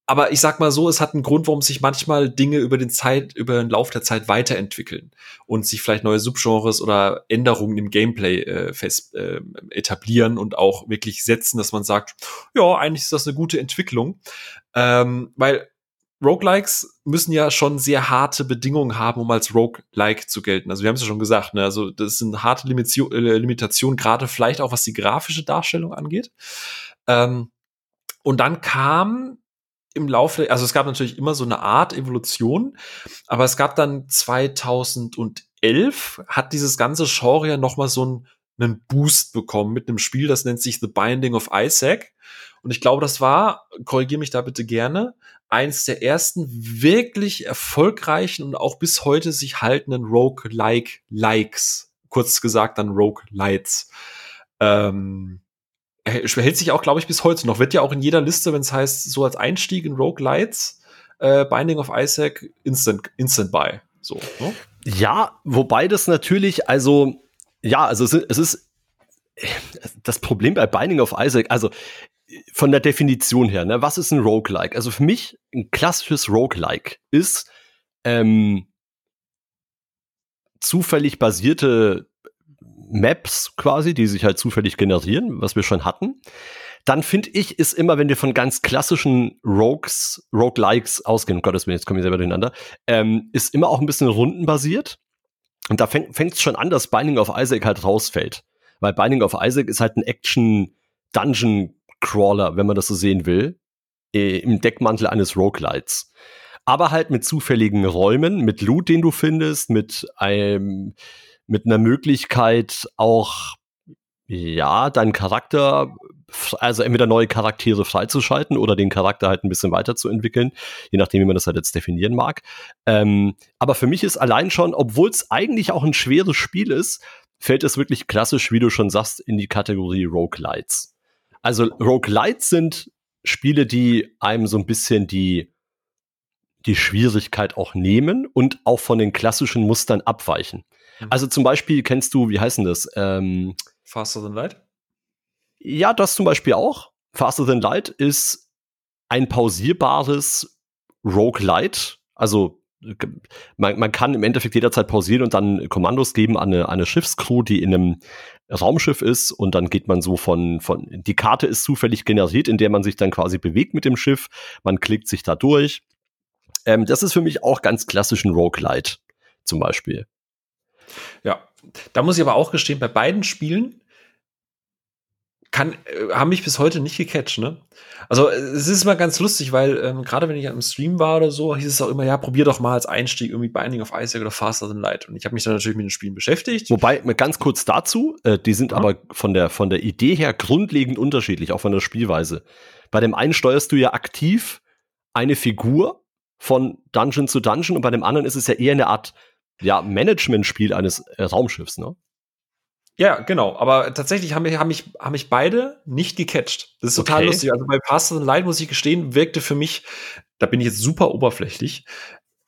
aber ich sag mal so, es hat einen Grund, warum sich manchmal Dinge über den Zeit, über den Lauf der Zeit weiterentwickeln und sich vielleicht neue Subgenres oder Änderungen im Gameplay äh, fest äh, etablieren und auch wirklich setzen, dass man sagt, ja, eigentlich ist das eine gute Entwicklung, ähm, weil Roguelikes müssen ja schon sehr harte Bedingungen haben, um als Roguelike zu gelten. Also wir haben es ja schon gesagt, ne? also das sind harte äh, Limitationen, gerade vielleicht auch was die grafische Darstellung angeht. Ähm, und dann kam im Laufe, also es gab natürlich immer so eine Art Evolution, aber es gab dann 2011 hat dieses ganze Genre ja noch mal so einen, einen Boost bekommen mit einem Spiel, das nennt sich The Binding of Isaac. Und ich glaube, das war, korrigiere mich da bitte gerne, eins der ersten wirklich erfolgreichen und auch bis heute sich haltenden Rogue-like-Likes. Kurz gesagt dann Rogue-Lights. Ähm, hält sich auch, glaube ich, bis heute noch. Wird ja auch in jeder Liste, wenn es heißt, so als Einstieg in Rogue Lights, äh, Binding of Isaac, Instant, Instant Buy. So, ne? Ja, wobei das natürlich, also, ja, also es, es ist das Problem bei Binding of Isaac, also von der Definition her, ne, was ist ein Roguelike? Also für mich ein klassisches Roguelike ist ähm, zufällig basierte Maps quasi, die sich halt zufällig generieren, was wir schon hatten. Dann finde ich, ist immer, wenn wir von ganz klassischen Rogues, Roguelikes ausgehen, um Gottes Willen, jetzt kommen wir selber durcheinander, ähm, ist immer auch ein bisschen rundenbasiert. Und da fängt es schon an, dass Binding of Isaac halt rausfällt. Weil Binding of Isaac ist halt ein Action-Dungeon-Crawler, wenn man das so sehen will, äh, im Deckmantel eines Roguelites. Aber halt mit zufälligen Räumen, mit Loot, den du findest, mit einem mit einer Möglichkeit auch, ja, deinen Charakter, also entweder neue Charaktere freizuschalten oder den Charakter halt ein bisschen weiterzuentwickeln, je nachdem, wie man das halt jetzt definieren mag. Ähm, aber für mich ist allein schon, obwohl es eigentlich auch ein schweres Spiel ist, fällt es wirklich klassisch, wie du schon sagst, in die Kategorie Roguelites. Also Roguelites sind Spiele, die einem so ein bisschen die, die Schwierigkeit auch nehmen und auch von den klassischen Mustern abweichen. Mhm. Also zum Beispiel kennst du, wie heißen das? Ähm, Faster Than Light? Ja, das zum Beispiel auch. Faster Than Light ist ein pausierbares Roguelite. Also man, man kann im Endeffekt jederzeit pausieren und dann Kommandos geben an eine, eine Schiffscrew, die in einem Raumschiff ist und dann geht man so von, von, die Karte ist zufällig generiert, in der man sich dann quasi bewegt mit dem Schiff. Man klickt sich da durch. Ähm, das ist für mich auch ganz klassisch ein Roguelite zum Beispiel. Ja, da muss ich aber auch gestehen, bei beiden Spielen kann, äh, haben mich bis heute nicht gecatcht, ne? Also es ist mal ganz lustig, weil ähm, gerade wenn ich am Stream war oder so, hieß es auch immer, ja, probier doch mal als Einstieg irgendwie Binding of Isaac oder Faster Than Light. Und ich habe mich dann natürlich mit den Spielen beschäftigt. Wobei, ganz kurz dazu, äh, die sind ja. aber von der, von der Idee her grundlegend unterschiedlich, auch von der Spielweise. Bei dem einen steuerst du ja aktiv eine Figur von Dungeon zu Dungeon und bei dem anderen ist es ja eher eine Art ja, Management-Spiel eines äh, Raumschiffs, ne? Ja, genau. Aber tatsächlich haben mich, haben mich, haben mich beide nicht gecatcht. Das ist total okay. lustig. Also bei Pass and Light, muss ich gestehen, wirkte für mich, da bin ich jetzt super oberflächlich,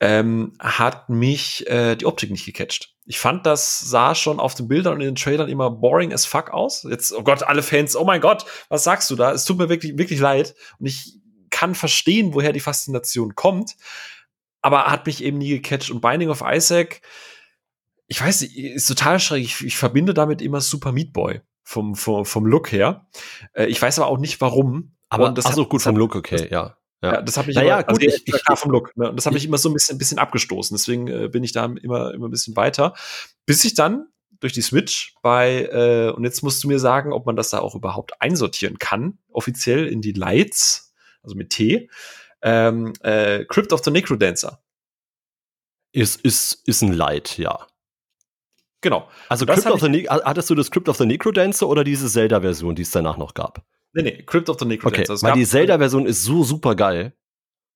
ähm, hat mich äh, die Optik nicht gecatcht. Ich fand, das sah schon auf den Bildern und in den Trailern immer boring as fuck aus. Jetzt, oh Gott, alle Fans, oh mein Gott, was sagst du da? Es tut mir wirklich, wirklich leid. Und ich kann verstehen, woher die Faszination kommt. Aber hat mich eben nie gecatcht. Und Binding of Isaac, ich weiß, ist total schräg. Ich, ich verbinde damit immer Super Meat Boy vom, vom, vom Look her. Äh, ich weiß aber auch nicht warum. Aber das ist auch gut vom Look, okay, ja. Ja. ja, das habe ich naja, immer, gut, also ich, ich, vom Look. Ne? Das habe ich immer so ein bisschen, ein bisschen abgestoßen. Deswegen äh, bin ich da immer, immer ein bisschen weiter. Bis ich dann durch die Switch bei, äh, und jetzt musst du mir sagen, ob man das da auch überhaupt einsortieren kann, offiziell in die Lights, also mit T, ähm, äh, Crypt of the Necrodancer. Ist, ist, ist ein Light, ja. Genau. Also Crypt of the ne hattest du das Crypt of the Necrodancer oder diese Zelda-Version, die es danach noch gab? Nee, nee, Crypt of the Necrodancer. Okay, weil die Zelda-Version ist so super geil.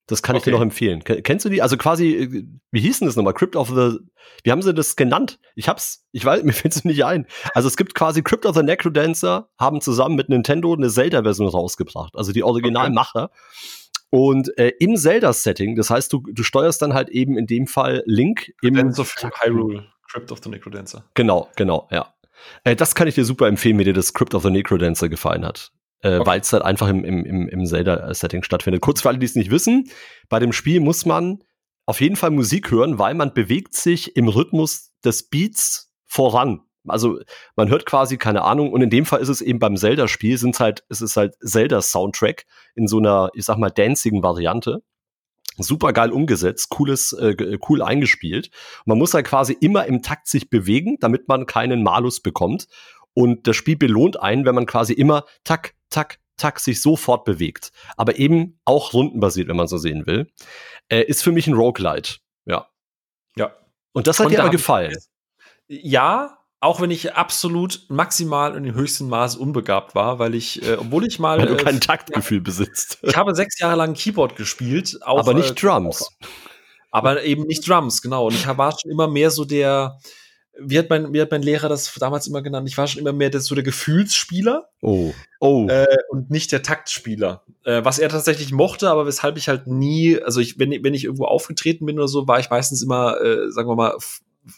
Das kann okay. ich dir noch empfehlen. Kennst du die? Also quasi, äh, wie hieß denn das nochmal? Crypt of the, wie haben sie das genannt? Ich hab's, ich weiß, mir fällt es nicht ein. Also es gibt quasi Crypt of the Necrodancer, haben zusammen mit Nintendo eine Zelda-Version rausgebracht. Also die Originalmacher. Okay. Und äh, im Zelda-Setting, das heißt, du, du steuerst dann halt eben in dem Fall Link im Hyrule. Crypt of the Necrodancer. Genau, genau, ja. Äh, das kann ich dir super empfehlen, wenn dir das Crypt of the Necrodancer gefallen hat. Äh, okay. Weil es halt einfach im, im, im, im Zelda-Setting stattfindet. Kurz für alle, die es nicht wissen, bei dem Spiel muss man auf jeden Fall Musik hören, weil man bewegt sich im Rhythmus des Beats voran. Also man hört quasi keine Ahnung und in dem Fall ist es eben beim Zelda-Spiel sind halt es ist halt Zelda-Soundtrack in so einer ich sag mal dancigen Variante super geil umgesetzt, cooles, äh, cool eingespielt. Man muss halt quasi immer im Takt sich bewegen, damit man keinen Malus bekommt. Und das Spiel belohnt einen, wenn man quasi immer tak, tak, tak sich sofort bewegt. Aber eben auch rundenbasiert, wenn man so sehen will. Äh, ist für mich ein Roguelite. Ja. Ja. Und das hat Und dir aber gefallen. Ja, auch wenn ich absolut maximal in dem höchsten Maß unbegabt war, weil ich, äh, obwohl ich mal. Weil du kein äh, Taktgefühl besitzt. Ich habe sechs Jahre lang Keyboard gespielt. Auch, aber nicht äh, Drums. Aber eben nicht Drums, genau. Und ich war schon immer mehr so der, wie hat mein, wie hat mein Lehrer das damals immer genannt? Ich war schon immer mehr der, so der Gefühlsspieler. Oh. Oh. Äh, und nicht der Taktspieler. Äh, was er tatsächlich mochte, aber weshalb ich halt nie, also ich, wenn, wenn ich irgendwo aufgetreten bin oder so, war ich meistens immer, äh, sagen wir mal,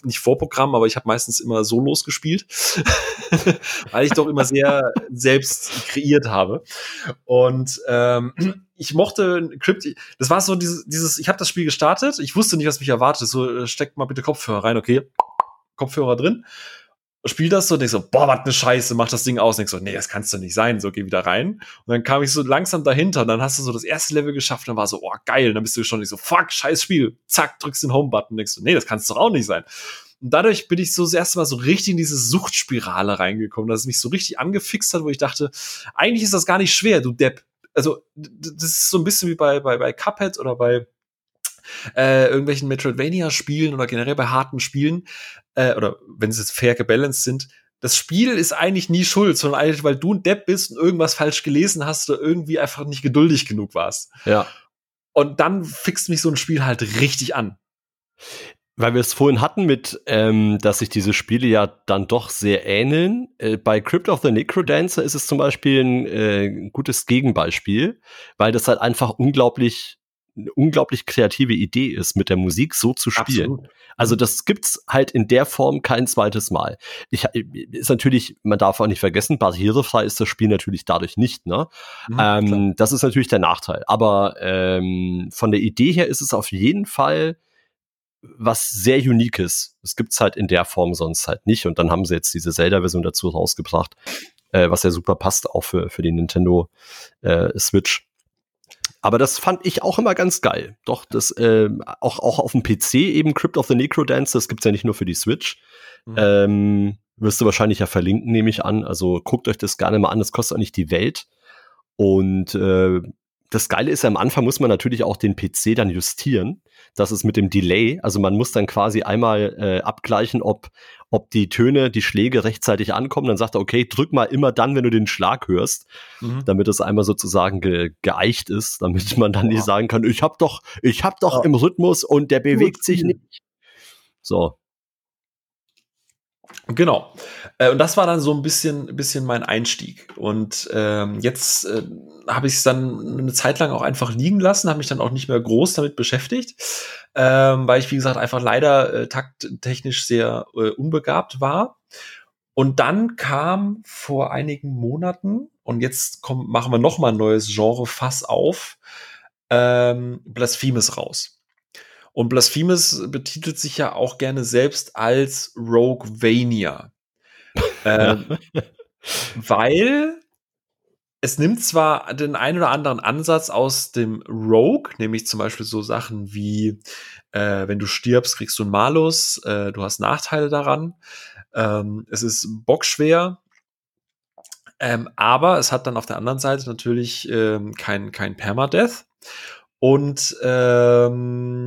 nicht Vorprogramm, aber ich habe meistens immer Solos gespielt, weil ich doch immer sehr selbst kreiert habe. Und ähm, ich mochte Crypt, das war so dieses, dieses ich habe das Spiel gestartet, ich wusste nicht, was mich erwartet. So, äh, steckt mal bitte Kopfhörer rein, okay? Kopfhörer drin. Spiel das so und denk so, boah, was ne Scheiße, mach das Ding aus. Und denk so, nee, das kannst du nicht sein, so geh wieder rein. Und dann kam ich so langsam dahinter und dann hast du so das erste Level geschafft und dann war so, oh, geil. Und dann bist du schon nicht so, fuck, scheiß Spiel. Zack, drückst den Home-Button und denkst so, nee, das kannst doch auch nicht sein. Und dadurch bin ich so das erste Mal so richtig in diese Suchtspirale reingekommen, dass es mich so richtig angefixt hat, wo ich dachte, eigentlich ist das gar nicht schwer, du Depp. Also, das ist so ein bisschen wie bei, bei, bei Cuphead oder bei äh, irgendwelchen Metroidvania-Spielen oder generell bei harten Spielen, äh, oder wenn sie fair gebalanced sind, das Spiel ist eigentlich nie schuld, sondern eigentlich, weil du ein Depp bist und irgendwas falsch gelesen hast oder irgendwie einfach nicht geduldig genug warst. Ja. Und dann fixt mich so ein Spiel halt richtig an. weil wir es vorhin hatten mit, ähm, dass sich diese Spiele ja dann doch sehr ähneln. Äh, bei Crypt of the Necrodancer ist es zum Beispiel ein äh, gutes Gegenbeispiel, weil das halt einfach unglaublich eine unglaublich kreative Idee ist, mit der Musik so zu spielen. Absolut. Also mhm. das gibt's halt in der Form kein zweites Mal. Ich, ist natürlich, man darf auch nicht vergessen, barrierefrei ist das Spiel natürlich dadurch nicht. Ne? Mhm, ähm, das ist natürlich der Nachteil. Aber ähm, von der Idee her ist es auf jeden Fall was sehr Uniques. Das gibt's halt in der Form sonst halt nicht. Und dann haben sie jetzt diese Zelda-Version dazu rausgebracht, äh, was ja super passt auch für, für die Nintendo äh, Switch. Aber das fand ich auch immer ganz geil. Doch, das äh, auch, auch auf dem PC eben Crypt of the Necrodancer, das gibt's ja nicht nur für die Switch. Mhm. Ähm, wirst du wahrscheinlich ja verlinken, nehme ich an. Also guckt euch das gerne mal an, das kostet auch nicht die Welt. Und äh, das Geile ist, am Anfang muss man natürlich auch den PC dann justieren. Das ist mit dem Delay. Also man muss dann quasi einmal äh, abgleichen, ob, ob die Töne, die Schläge rechtzeitig ankommen. Dann sagt er, okay, drück mal immer dann, wenn du den Schlag hörst, mhm. damit es einmal sozusagen ge geeicht ist, damit man dann nicht sagen kann, ich hab doch, ich hab doch ja. im Rhythmus und der bewegt sich nicht. So, Genau. Äh, und das war dann so ein bisschen, bisschen mein Einstieg. Und ähm, jetzt äh, habe ich es dann eine Zeit lang auch einfach liegen lassen, habe mich dann auch nicht mehr groß damit beschäftigt, ähm, weil ich, wie gesagt, einfach leider äh, takttechnisch sehr äh, unbegabt war. Und dann kam vor einigen Monaten, und jetzt komm, machen wir noch mal ein neues Genre Fass auf, ähm, Blasphemus raus. Und Blasphemous betitelt sich ja auch gerne selbst als Roguevania. ähm, weil es nimmt zwar den einen oder anderen Ansatz aus dem Rogue, nämlich zum Beispiel so Sachen wie, äh, wenn du stirbst, kriegst du einen Malus, äh, du hast Nachteile daran. Ähm, es ist bockschwer, ähm, aber es hat dann auf der anderen Seite natürlich ähm, kein, kein Permadeath. Und ähm,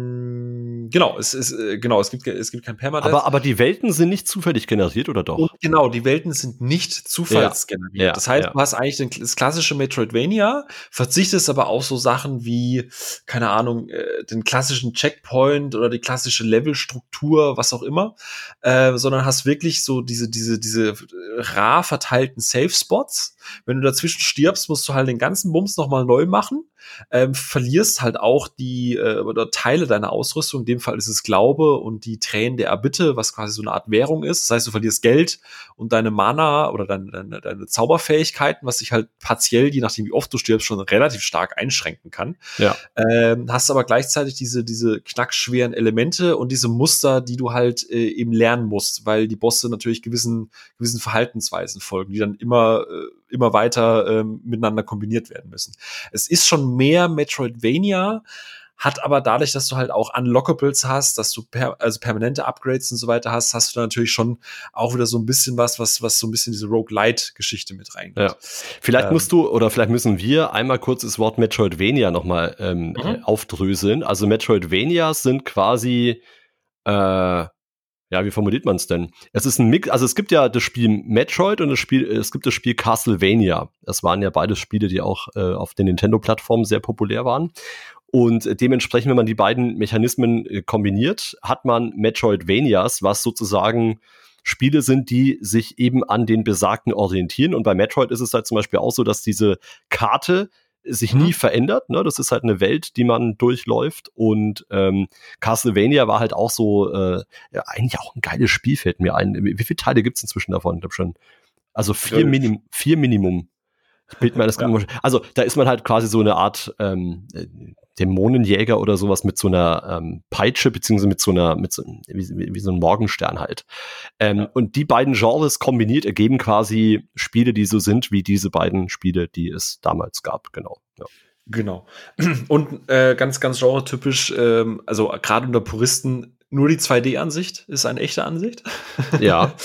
genau, es ist äh, genau, es gibt es gibt kein Permadeath. Aber aber die Welten sind nicht zufällig generiert oder doch? Und genau, die Welten sind nicht zufallsgeneriert. Ja, ja, das heißt, ja. du hast eigentlich das klassische Metroidvania, verzichtest aber auch so Sachen wie keine Ahnung, äh, den klassischen Checkpoint oder die klassische Levelstruktur, was auch immer, äh, sondern hast wirklich so diese diese diese rar verteilten Safe Spots. Wenn du dazwischen stirbst, musst du halt den ganzen Bums noch mal neu machen ähm, verlierst halt auch die äh, oder Teile deiner Ausrüstung. In dem Fall ist es Glaube und die Tränen der Erbitte, was quasi so eine Art Währung ist. Das heißt, du verlierst Geld und deine Mana oder deine, deine, deine Zauberfähigkeiten, was sich halt partiell, je nachdem wie oft du stirbst, schon relativ stark einschränken kann. Ja. Ähm, hast aber gleichzeitig diese, diese knackschweren Elemente und diese Muster, die du halt äh, eben lernen musst, weil die Bosse natürlich gewissen, gewissen Verhaltensweisen folgen, die dann immer, äh, immer weiter äh, miteinander kombiniert werden müssen. Es ist schon mehr Metroidvania, hat aber dadurch, dass du halt auch Unlockables hast, dass du per, also permanente Upgrades und so weiter hast, hast du natürlich schon auch wieder so ein bisschen was, was, was so ein bisschen diese Roguelite-Geschichte mit reingeht. Ja. Vielleicht ähm, musst du oder vielleicht müssen wir einmal kurz das Wort Metroidvania nochmal ähm, mhm. aufdröseln. Also Metroidvanias sind quasi äh, ja, wie formuliert man es denn? Es ist ein Mix, also es gibt ja das Spiel Metroid und das Spiel, es gibt das Spiel Castlevania. Das waren ja beide Spiele, die auch äh, auf den Nintendo-Plattformen sehr populär waren. Und dementsprechend, wenn man die beiden Mechanismen äh, kombiniert, hat man Metroidvanias, was sozusagen Spiele sind, die sich eben an den besagten orientieren. Und bei Metroid ist es halt zum Beispiel auch so, dass diese Karte sich nie mhm. verändert. Ne? Das ist halt eine Welt, die man durchläuft. Und ähm, Castlevania war halt auch so, äh, ja, eigentlich auch ein geiles Spiel, fällt mir ein. Wie viele Teile gibt es inzwischen davon? Ich glaube schon. Also vier, Minim vier Minimum. Ich bild mir das ja. Also da ist man halt quasi so eine Art ähm, Dämonenjäger oder sowas mit so einer ähm, Peitsche, beziehungsweise mit so einer, mit so, wie, wie so einem Morgenstern halt. Ähm, ja. Und die beiden Genres kombiniert ergeben quasi Spiele, die so sind wie diese beiden Spiele, die es damals gab, genau. Ja. Genau. Und äh, ganz, ganz genre-typisch, ähm, also gerade unter Puristen, nur die 2D-Ansicht ist eine echte Ansicht. Ja.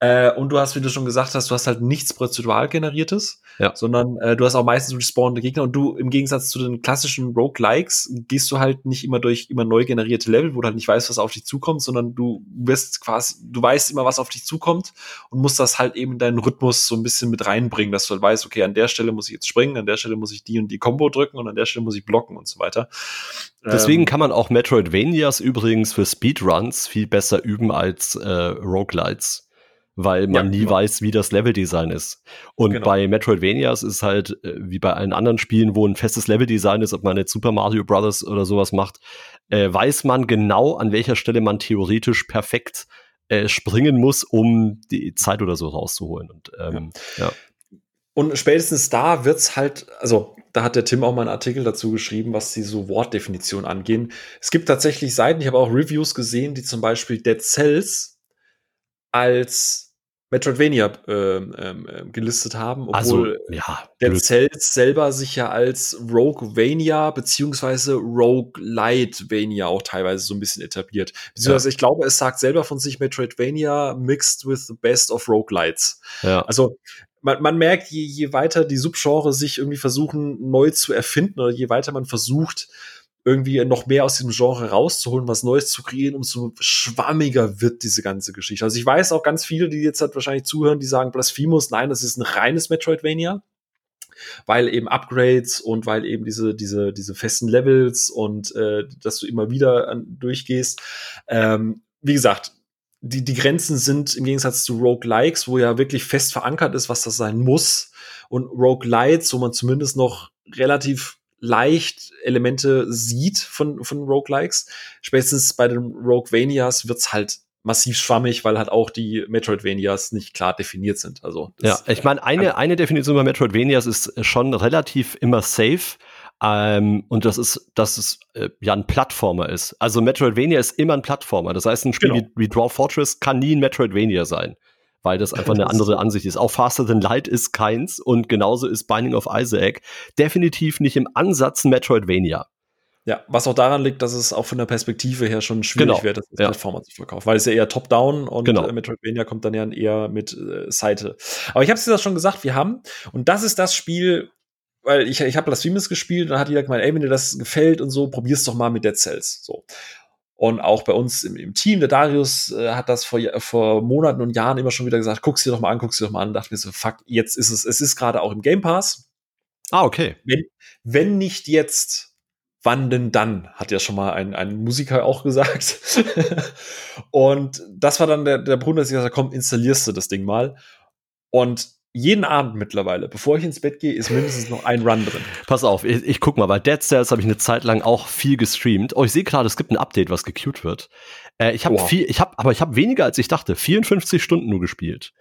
Äh, und du hast, wie du schon gesagt hast, du hast halt nichts prozedural generiertes, ja. sondern äh, du hast auch meistens respawnende Gegner und du im Gegensatz zu den klassischen Roguelikes gehst du halt nicht immer durch immer neu generierte Level, wo du halt nicht weißt, was auf dich zukommt, sondern du wirst quasi, du weißt immer, was auf dich zukommt und musst das halt eben in deinen Rhythmus so ein bisschen mit reinbringen, dass du halt weißt, okay, an der Stelle muss ich jetzt springen, an der Stelle muss ich die und die Combo drücken und an der Stelle muss ich blocken und so weiter. Deswegen ähm, kann man auch Metroidvanias übrigens für Speedruns viel besser üben als äh, Roguelites weil man ja, nie genau. weiß, wie das Leveldesign ist. Und genau. bei Metroidvanias ist halt, äh, wie bei allen anderen Spielen, wo ein festes Leveldesign ist, ob man jetzt Super Mario Brothers oder sowas macht, äh, weiß man genau, an welcher Stelle man theoretisch perfekt äh, springen muss, um die Zeit oder so rauszuholen. Und, ähm, ja. ja. Und spätestens da wird's halt, also da hat der Tim auch mal einen Artikel dazu geschrieben, was die so Wortdefinition angehen. Es gibt tatsächlich Seiten, ich habe auch Reviews gesehen, die zum Beispiel Dead Cells als Metroidvania ähm, ähm, gelistet haben, obwohl also, ja, der Cells selber sich ja als Roguevania beziehungsweise Roguelite-Vania auch teilweise so ein bisschen etabliert. Beziehungsweise ja. ich glaube, es sagt selber von sich Metroidvania mixed with the best of Roguelites. Ja. Also man, man merkt, je, je weiter die Subgenre sich irgendwie versuchen neu zu erfinden oder je weiter man versucht, irgendwie noch mehr aus diesem Genre rauszuholen, was Neues zu kreieren, umso schwammiger wird diese ganze Geschichte. Also ich weiß auch ganz viele, die jetzt halt wahrscheinlich zuhören, die sagen Blasphemous, nein, das ist ein reines Metroidvania weil eben Upgrades und weil eben diese, diese, diese festen Levels und äh, dass du immer wieder an, durchgehst. Ähm, wie gesagt, die, die Grenzen sind im Gegensatz zu Roguelikes, wo ja wirklich fest verankert ist, was das sein muss. Und Roguelites, wo man zumindest noch relativ leicht Elemente sieht von, von Roguelikes. Spätestens bei den Roguevanias wird's halt massiv schwammig, weil halt auch die Metroidvanias nicht klar definiert sind. Also ja, ich meine, eine, eine Definition bei Metroidvanias ist schon relativ immer safe. Ähm, und das ist, dass es äh, ja ein Plattformer ist. Also Metroidvania ist immer ein Plattformer. Das heißt, ein Spiel genau. wie, wie Draw Fortress kann nie ein Metroidvania sein weil das einfach eine andere Ansicht ist. Auch Faster Than Light ist keins und genauso ist Binding of Isaac definitiv nicht im Ansatz Metroidvania. Ja, was auch daran liegt, dass es auch von der Perspektive her schon schwierig genau. wird, das als ja. Plattformer zu verkaufen, weil es ja eher Top-Down und genau. Äh, Metroidvania kommt dann ja eher mit äh, Seite. Aber ich habe es dir das schon gesagt, wir haben, und das ist das Spiel, weil ich, ich habe Blasphemous gespielt und dann hat jeder gemeint, ey, wenn dir das gefällt und so, probier's doch mal mit Dead Cells. So. Und auch bei uns im, im Team, der Darius äh, hat das vor, vor Monaten und Jahren immer schon wieder gesagt, guck's dir doch mal an, guck's dir doch mal an. Und dachte mir so, fuck, jetzt ist es, es ist gerade auch im Game Pass. Ah, okay. Wenn, wenn nicht jetzt, wann denn dann, hat ja schon mal ein, ein Musiker auch gesagt. und das war dann der, der Bruder, der gesagt hat, komm, installierst du das Ding mal. Und jeden Abend mittlerweile, bevor ich ins Bett gehe, ist mindestens noch ein Run drin. Pass auf, ich, ich guck mal, bei Dead Cells habe ich eine Zeit lang auch viel gestreamt. Oh, ich sehe gerade, es gibt ein Update, was gecued wird. Äh, ich habe viel, ich habe, aber ich habe weniger als ich dachte. 54 Stunden nur gespielt.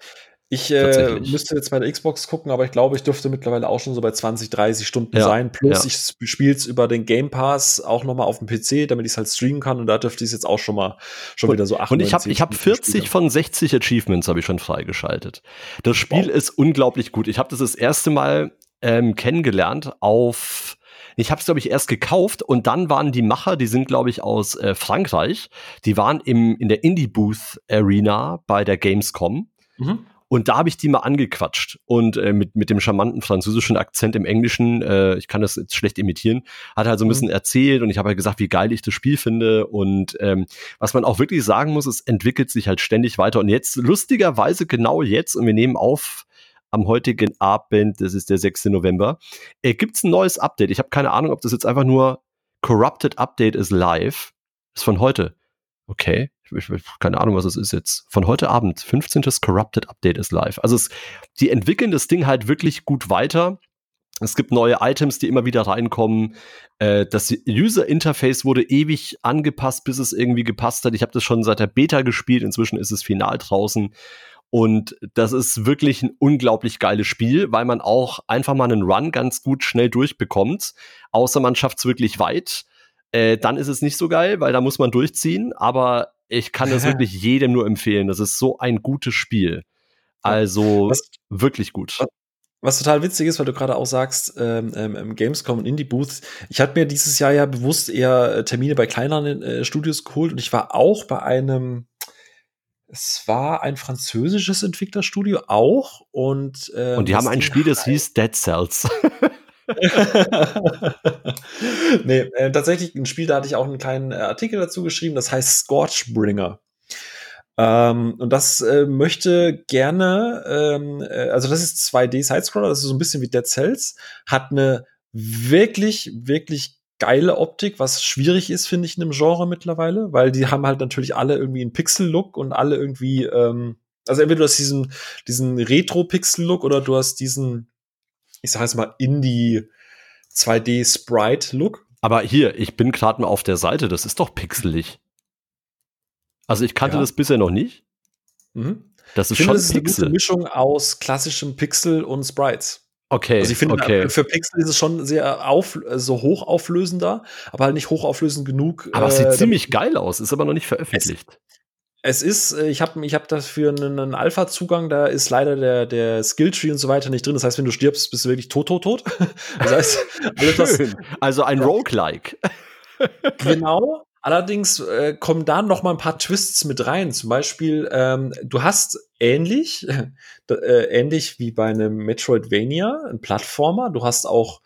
Ich äh, müsste jetzt bei der Xbox gucken, aber ich glaube, ich dürfte mittlerweile auch schon so bei 20, 30 Stunden ja, sein. Plus, ja. ich spiele es über den Game Pass auch noch mal auf dem PC, damit ich es halt streamen kann. Und da dürfte ich es jetzt auch schon mal schon und, wieder so 8 Und ich habe ich hab 40 von 60 Achievements habe ich schon freigeschaltet. Das Spiel wow. ist unglaublich gut. Ich habe das das erste Mal ähm, kennengelernt auf ich habe es, glaube ich, erst gekauft und dann waren die Macher, die sind, glaube ich, aus äh, Frankreich, die waren im, in der Indie-Booth Arena bei der Gamescom. Mhm. Und da habe ich die mal angequatscht und äh, mit, mit dem charmanten französischen Akzent im Englischen, äh, ich kann das jetzt schlecht imitieren, hat halt so ein mhm. bisschen erzählt und ich habe halt gesagt, wie geil ich das Spiel finde. Und ähm, was man auch wirklich sagen muss, es entwickelt sich halt ständig weiter. Und jetzt, lustigerweise genau jetzt, und wir nehmen auf am heutigen Abend, das ist der 6. November, äh, gibt ein neues Update. Ich habe keine Ahnung, ob das jetzt einfach nur Corrupted Update ist live. Ist von heute. Okay, ich, keine Ahnung, was es ist jetzt. Von heute Abend, 15. Corrupted Update ist live. Also es, die entwickeln das Ding halt wirklich gut weiter. Es gibt neue Items, die immer wieder reinkommen. Äh, das User Interface wurde ewig angepasst, bis es irgendwie gepasst hat. Ich habe das schon seit der Beta gespielt. Inzwischen ist es final draußen. Und das ist wirklich ein unglaublich geiles Spiel, weil man auch einfach mal einen Run ganz gut schnell durchbekommt. Außer man schafft es wirklich weit äh, dann ist es nicht so geil, weil da muss man durchziehen. Aber ich kann das wirklich jedem nur empfehlen. Das ist so ein gutes Spiel. Also was, wirklich gut. Was total witzig ist, weil du gerade auch sagst, ähm, ähm, Gamescom und Indie Booth. Ich hatte mir dieses Jahr ja bewusst eher äh, Termine bei kleineren äh, Studios geholt und ich war auch bei einem Es war ein französisches Entwicklerstudio auch und ähm, und die haben ein Spiel, das hieß Dead Cells. nee, äh, tatsächlich ein Spiel, da hatte ich auch einen kleinen äh, Artikel dazu geschrieben, das heißt Scorchbringer. Ähm, und das äh, möchte gerne, ähm, äh, also das ist 2D Sidescroller, das ist so ein bisschen wie Dead Cells, hat eine wirklich, wirklich geile Optik, was schwierig ist, finde ich, in dem Genre mittlerweile, weil die haben halt natürlich alle irgendwie einen Pixel-Look und alle irgendwie, ähm, also entweder du hast diesen, diesen Retro-Pixel-Look oder du hast diesen, ich sag jetzt mal, Indie 2D-Sprite-Look. Aber hier, ich bin gerade mal auf der Seite, das ist doch pixelig. Also ich kannte ja. das bisher noch nicht. Mhm. Das ist ich finde, schon das ist eine gute Mischung aus klassischem Pixel und Sprites. Okay. Also ich finde, okay. für Pixel ist es schon sehr auf, so hochauflösender, aber halt nicht hochauflösend genug. Aber es sieht äh, ziemlich geil aus, ist aber noch nicht veröffentlicht. Es, es ist, äh, ich habe ich hab dafür einen, Alpha-Zugang, da ist leider der, der Skilltree und so weiter nicht drin. Das heißt, wenn du stirbst, bist du wirklich tot, tot, tot. Das heißt, was, also ein. Roguelike. genau, Allerdings äh, kommen da noch mal ein paar Twists mit rein. Zum Beispiel, ähm, du hast ähnlich, äh, ähnlich wie bei einem Metroidvania, ein Plattformer. Du hast auch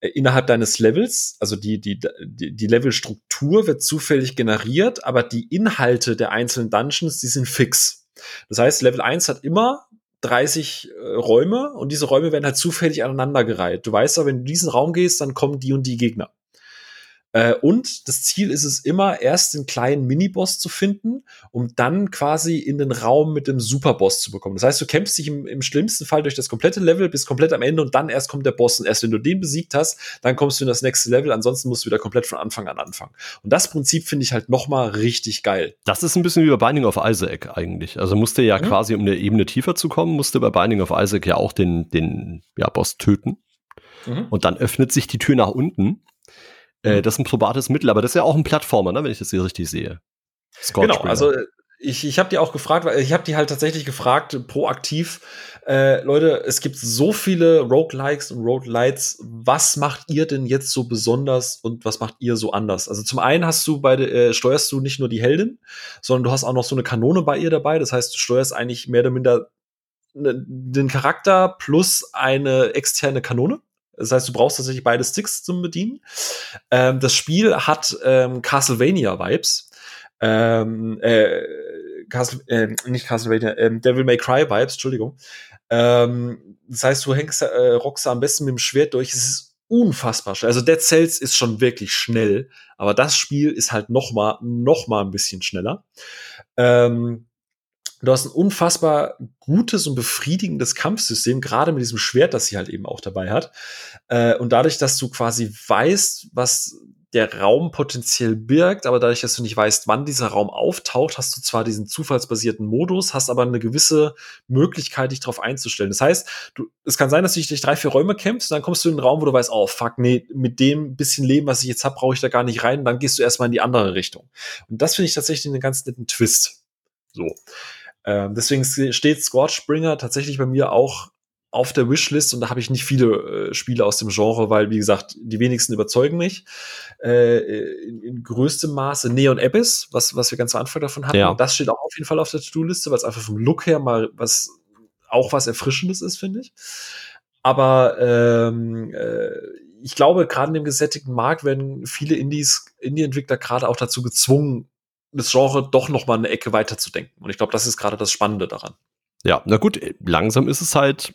innerhalb deines Levels, also die, die, die, die Levelstruktur wird zufällig generiert, aber die Inhalte der einzelnen Dungeons, die sind fix. Das heißt, Level 1 hat immer 30 äh, Räume und diese Räume werden halt zufällig aneinandergereiht. Du weißt aber, wenn du in diesen Raum gehst, dann kommen die und die Gegner. Äh, und das Ziel ist es immer, erst den kleinen Miniboss zu finden, um dann quasi in den Raum mit dem Superboss zu bekommen. Das heißt, du kämpfst dich im, im schlimmsten Fall durch das komplette Level bis komplett am Ende und dann erst kommt der Boss. Und erst wenn du den besiegt hast, dann kommst du in das nächste Level. Ansonsten musst du wieder komplett von Anfang an anfangen. Und das Prinzip finde ich halt noch mal richtig geil. Das ist ein bisschen wie bei Binding of Isaac eigentlich. Also musste ja mhm. quasi, um eine Ebene tiefer zu kommen, musste bei Binding of Isaac ja auch den, den ja, Boss töten. Mhm. Und dann öffnet sich die Tür nach unten äh, mhm. das ist ein probates Mittel, aber das ist ja auch ein Plattformer, ne, wenn ich das hier richtig sehe. Scorch genau, also äh, ich, ich habe die auch gefragt, weil ich habe die halt tatsächlich gefragt, proaktiv, äh, Leute, es gibt so viele Roguelikes und Roguelites, was macht ihr denn jetzt so besonders und was macht ihr so anders? Also zum einen hast du bei äh, steuerst du nicht nur die Heldin, sondern du hast auch noch so eine Kanone bei ihr dabei, das heißt, du steuerst eigentlich mehr oder minder ne, den Charakter plus eine externe Kanone. Das heißt, du brauchst tatsächlich beide Sticks zum Bedienen. Ähm, das Spiel hat ähm, Castlevania-Vibes. Ähm, äh, Castle, äh, nicht Castlevania, äh, Devil May Cry Vibes, Entschuldigung. Ähm, das heißt, du hängst, äh, rockst am besten mit dem Schwert durch. Es ist unfassbar schnell. Also Dead Cells ist schon wirklich schnell, aber das Spiel ist halt noch mal, noch mal ein bisschen schneller. Ähm, Du hast ein unfassbar gutes und befriedigendes Kampfsystem, gerade mit diesem Schwert, das sie halt eben auch dabei hat. Äh, und dadurch, dass du quasi weißt, was der Raum potenziell birgt, aber dadurch, dass du nicht weißt, wann dieser Raum auftaucht, hast du zwar diesen zufallsbasierten Modus, hast aber eine gewisse Möglichkeit, dich darauf einzustellen. Das heißt, du, es kann sein, dass du dich durch drei, vier Räume kämpfst, und dann kommst du in einen Raum, wo du weißt, oh fuck, nee, mit dem bisschen Leben, was ich jetzt habe, brauche ich da gar nicht rein, und dann gehst du erstmal in die andere Richtung. Und das finde ich tatsächlich einen ganz netten Twist. So. Ähm, deswegen steht Scorchbringer tatsächlich bei mir auch auf der Wishlist und da habe ich nicht viele äh, Spiele aus dem Genre, weil, wie gesagt, die wenigsten überzeugen mich. Äh, in, in, größtem Maße Neon Abyss, was, was wir ganz am Anfang davon hatten. Ja. Das steht auch auf jeden Fall auf der To-Do-Liste, weil es einfach vom Look her mal was, auch was Erfrischendes ist, finde ich. Aber ähm, äh, ich glaube, gerade in dem gesättigten Markt werden viele Indies, Indie-Entwickler gerade auch dazu gezwungen, das Genre doch noch mal eine Ecke weiter zu denken. Und ich glaube, das ist gerade das Spannende daran. Ja, na gut, langsam ist es halt,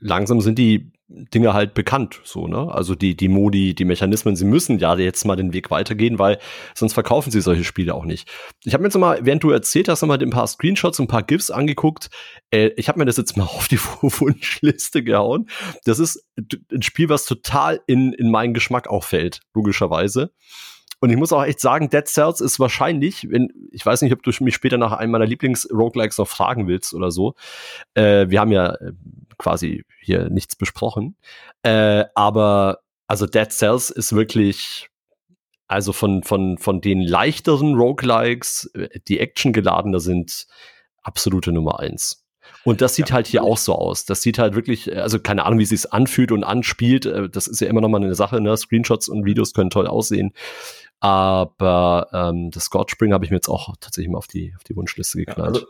langsam sind die Dinge halt bekannt, so, ne? Also die, die Modi, die Mechanismen, sie müssen ja jetzt mal den Weg weitergehen, weil sonst verkaufen sie solche Spiele auch nicht. Ich habe mir jetzt mal, während du erzählt hast, nochmal ein paar Screenshots, ein paar GIFs angeguckt. Äh, ich habe mir das jetzt mal auf die Wunschliste gehauen. Das ist ein Spiel, was total in, in meinen Geschmack auch fällt, logischerweise. Und ich muss auch echt sagen, Dead Cells ist wahrscheinlich, wenn, ich weiß nicht, ob du mich später nach einem meiner Lieblings-Roguelikes noch fragen willst oder so. Äh, wir haben ja äh, quasi hier nichts besprochen. Äh, aber also Dead Cells ist wirklich, also von, von, von den leichteren Roguelikes, äh, die actiongeladener sind, absolute Nummer eins. Und das sieht ja, halt hier auch so aus. Das sieht halt wirklich, also keine Ahnung, wie es sich anfühlt und anspielt. Äh, das ist ja immer noch mal eine Sache. Ne? Screenshots und Videos können toll aussehen. Aber ähm, das Godspring habe ich mir jetzt auch tatsächlich mal auf die, auf die Wunschliste geknallt. Ja, also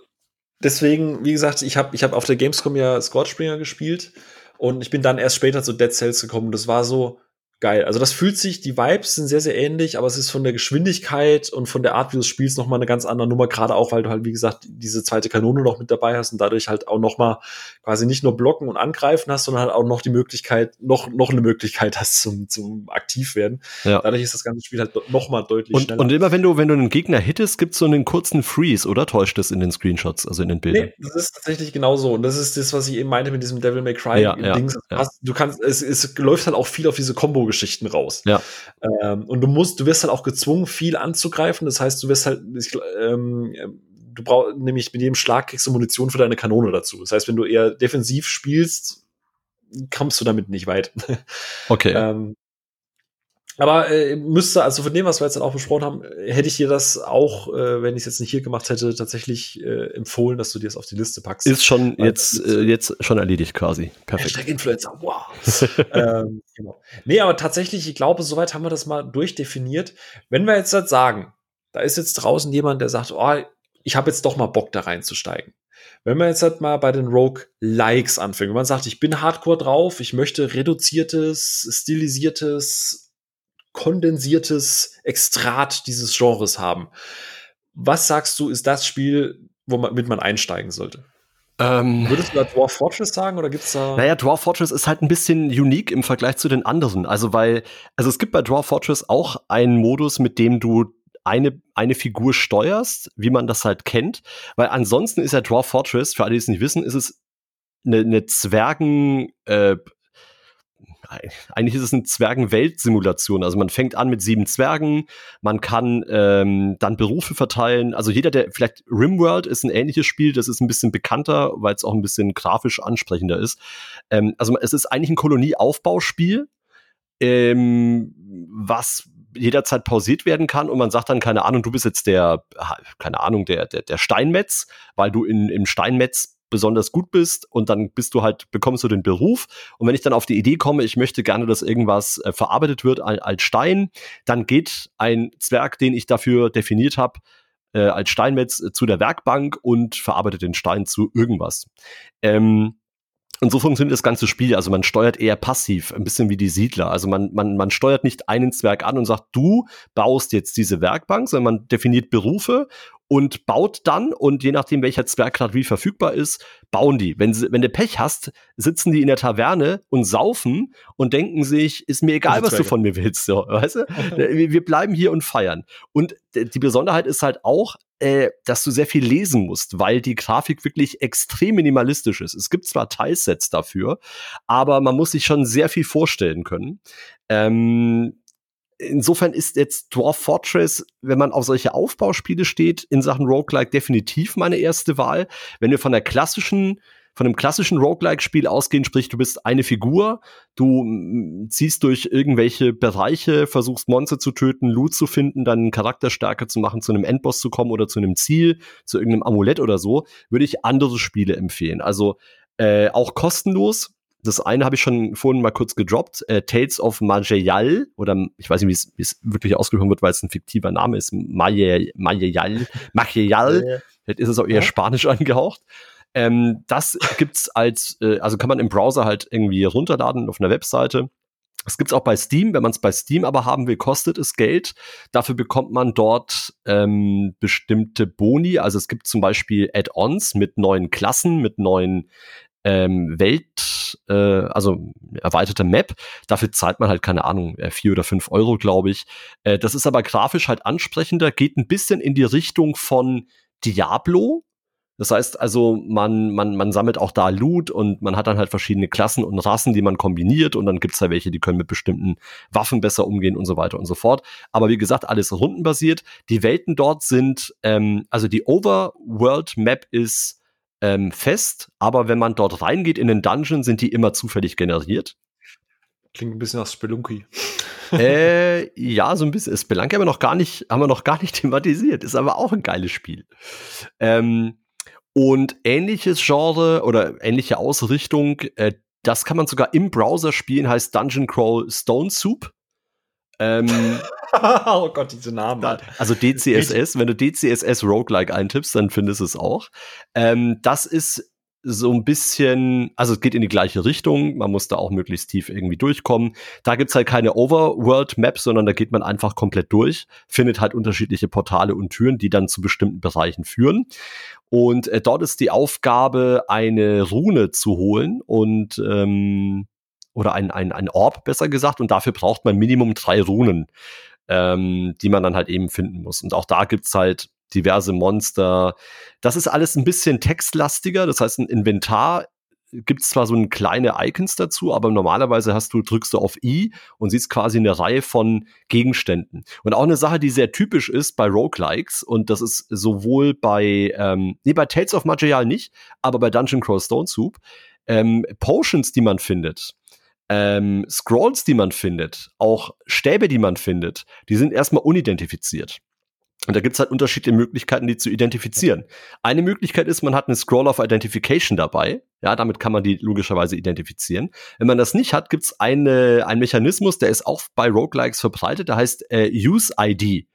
deswegen, wie gesagt, ich habe ich hab auf der Gamescom ja Scorchbringer gespielt und ich bin dann erst später zu Dead Cells gekommen. Das war so, geil. Also das fühlt sich, die Vibes sind sehr, sehr ähnlich, aber es ist von der Geschwindigkeit und von der Art, wie du spielst, noch mal eine ganz andere Nummer, gerade auch, weil du halt, wie gesagt, diese zweite Kanone noch mit dabei hast und dadurch halt auch noch mal quasi nicht nur blocken und angreifen hast, sondern halt auch noch die Möglichkeit, noch, noch eine Möglichkeit hast zum, zum aktiv werden. Ja. Dadurch ist das ganze Spiel halt noch mal deutlich und, schneller. Und immer wenn du, wenn du einen Gegner hittest, gibt's so einen kurzen Freeze, oder täuscht das in den Screenshots, also in den Bildern? Nee, das ist tatsächlich genauso und das ist das, was ich eben meinte mit diesem Devil May Cry ja, Dings. Ja, du kannst, es, es läuft halt auch viel auf diese Combo-Geschichten raus. Ja. Ähm, und du musst, du wirst halt auch gezwungen, viel anzugreifen. Das heißt, du wirst halt, ich, ähm, du brauchst nämlich mit jedem Schlag kriegst du Munition für deine Kanone dazu. Das heißt, wenn du eher defensiv spielst, kommst du damit nicht weit. Okay. ähm, aber äh, müsste, also von dem, was wir jetzt dann auch besprochen haben, hätte ich dir das auch, äh, wenn ich es jetzt nicht hier gemacht hätte, tatsächlich äh, empfohlen, dass du dir das auf die Liste packst. Ist schon jetzt, äh, jetzt schon erledigt quasi. Perfekt. Hashtag Influencer, wow. ähm, genau. Nee, aber tatsächlich, ich glaube, soweit haben wir das mal durchdefiniert. Wenn wir jetzt halt sagen, da ist jetzt draußen jemand, der sagt, oh, ich habe jetzt doch mal Bock da reinzusteigen. Wenn man jetzt halt mal bei den Rogue Likes anfängt, wenn man sagt, ich bin hardcore drauf, ich möchte reduziertes, stilisiertes, kondensiertes Extrat dieses Genres haben. Was sagst du, ist das Spiel, womit man einsteigen sollte? Ähm, Würdest du da Dwarf Fortress sagen oder gibt's da? Naja, Dwarf Fortress ist halt ein bisschen unique im Vergleich zu den anderen. Also, weil, also es gibt bei Dwarf Fortress auch einen Modus, mit dem du eine, eine Figur steuerst, wie man das halt kennt. Weil ansonsten ist ja Dwarf Fortress, für alle, die es nicht wissen, ist es eine, eine Zwergen, äh, eigentlich ist es eine Zwergenwelt-Simulation. Also man fängt an mit sieben Zwergen, man kann ähm, dann Berufe verteilen. Also jeder, der vielleicht Rimworld ist ein ähnliches Spiel, das ist ein bisschen bekannter, weil es auch ein bisschen grafisch ansprechender ist. Ähm, also es ist eigentlich ein Kolonieaufbauspiel, ähm, was jederzeit pausiert werden kann und man sagt dann, keine Ahnung, du bist jetzt der, keine Ahnung, der, der, der Steinmetz, weil du in, im Steinmetz besonders gut bist und dann bist du halt, bekommst du den Beruf. Und wenn ich dann auf die Idee komme, ich möchte gerne, dass irgendwas äh, verarbeitet wird als Stein, dann geht ein Zwerg, den ich dafür definiert habe, äh, als Steinmetz äh, zu der Werkbank und verarbeitet den Stein zu irgendwas. Ähm, und so funktioniert das ganze Spiel. Also man steuert eher passiv, ein bisschen wie die Siedler. Also man, man, man steuert nicht einen Zwerg an und sagt, du baust jetzt diese Werkbank, sondern man definiert Berufe und baut dann, und je nachdem, welcher Zwerg gerade wie verfügbar ist, bauen die. Wenn, sie, wenn du Pech hast, sitzen die in der Taverne und saufen und denken sich, ist mir egal, was du von mir willst. So, weißt du? Wir bleiben hier und feiern. Und die Besonderheit ist halt auch, äh, dass du sehr viel lesen musst, weil die Grafik wirklich extrem minimalistisch ist. Es gibt zwar Teilsets dafür, aber man muss sich schon sehr viel vorstellen können. Ähm, insofern ist jetzt Dwarf Fortress, wenn man auf solche Aufbauspiele steht, in Sachen Roguelike definitiv meine erste Wahl. Wenn wir von der klassischen von einem klassischen Roguelike-Spiel ausgehen, sprich, du bist eine Figur, du mm, ziehst durch irgendwelche Bereiche, versuchst Monster zu töten, Loot zu finden, deinen Charakter stärker zu machen, zu einem Endboss zu kommen oder zu einem Ziel, zu irgendeinem Amulett oder so, würde ich andere Spiele empfehlen. Also äh, auch kostenlos, das eine habe ich schon vorhin mal kurz gedroppt, äh, Tales of Majayal, oder ich weiß nicht, wie es wirklich ausgesprochen wird, weil es ein fiktiver Name ist, Majayal, Majayal, Majayal, vielleicht ist es auch eher Spanisch angehaucht. Ähm, das gibt's als, äh, also kann man im Browser halt irgendwie runterladen auf einer Webseite. Es gibt's auch bei Steam. Wenn man es bei Steam aber haben will, kostet es Geld. Dafür bekommt man dort ähm, bestimmte Boni. Also es gibt zum Beispiel Add-ons mit neuen Klassen, mit neuen ähm, Welt, äh, also erweiterte Map. Dafür zahlt man halt, keine Ahnung, äh, vier oder fünf Euro, glaube ich. Äh, das ist aber grafisch halt ansprechender, geht ein bisschen in die Richtung von Diablo. Das heißt also, man, man, man sammelt auch da Loot und man hat dann halt verschiedene Klassen und Rassen, die man kombiniert und dann gibt's da welche, die können mit bestimmten Waffen besser umgehen und so weiter und so fort. Aber wie gesagt, alles rundenbasiert. Die Welten dort sind, ähm, also die Overworld Map ist ähm, fest, aber wenn man dort reingeht in den Dungeon, sind die immer zufällig generiert. Klingt ein bisschen nach Spelunky. äh, ja, so ein bisschen. Spelunky haben wir noch gar nicht, haben wir noch gar nicht thematisiert. Ist aber auch ein geiles Spiel. Ähm, und ähnliches Genre oder ähnliche Ausrichtung, äh, das kann man sogar im Browser spielen, heißt Dungeon Crawl Stone Soup. Ähm, oh Gott, diese Namen. Da, also DCSS, wenn du DCSS Roguelike eintippst, dann findest du es auch. Ähm, das ist so ein bisschen, also es geht in die gleiche Richtung, man muss da auch möglichst tief irgendwie durchkommen. Da gibt's halt keine Overworld-Map, sondern da geht man einfach komplett durch, findet halt unterschiedliche Portale und Türen, die dann zu bestimmten Bereichen führen. Und äh, dort ist die Aufgabe, eine Rune zu holen und ähm, oder ein, ein, ein Orb, besser gesagt, und dafür braucht man Minimum drei Runen, ähm, die man dann halt eben finden muss. Und auch da gibt's halt diverse Monster. Das ist alles ein bisschen textlastiger, das heißt, ein Inventar gibt es zwar so eine kleine Icons dazu, aber normalerweise hast du, drückst du auf I und siehst quasi eine Reihe von Gegenständen. Und auch eine Sache, die sehr typisch ist bei Roguelikes, und das ist sowohl bei, ähm, nee, bei Tales of Material nicht, aber bei Dungeon Crawl Stone Soup, ähm, Potions, die man findet, ähm, Scrolls, die man findet, auch Stäbe, die man findet, die sind erstmal unidentifiziert. Und da gibt es halt unterschiedliche Möglichkeiten, die zu identifizieren. Eine Möglichkeit ist, man hat eine Scroll of Identification dabei. Ja, damit kann man die logischerweise identifizieren. Wenn man das nicht hat, gibt es eine, einen Mechanismus, der ist auch bei Roguelikes verbreitet, der heißt äh, Use ID.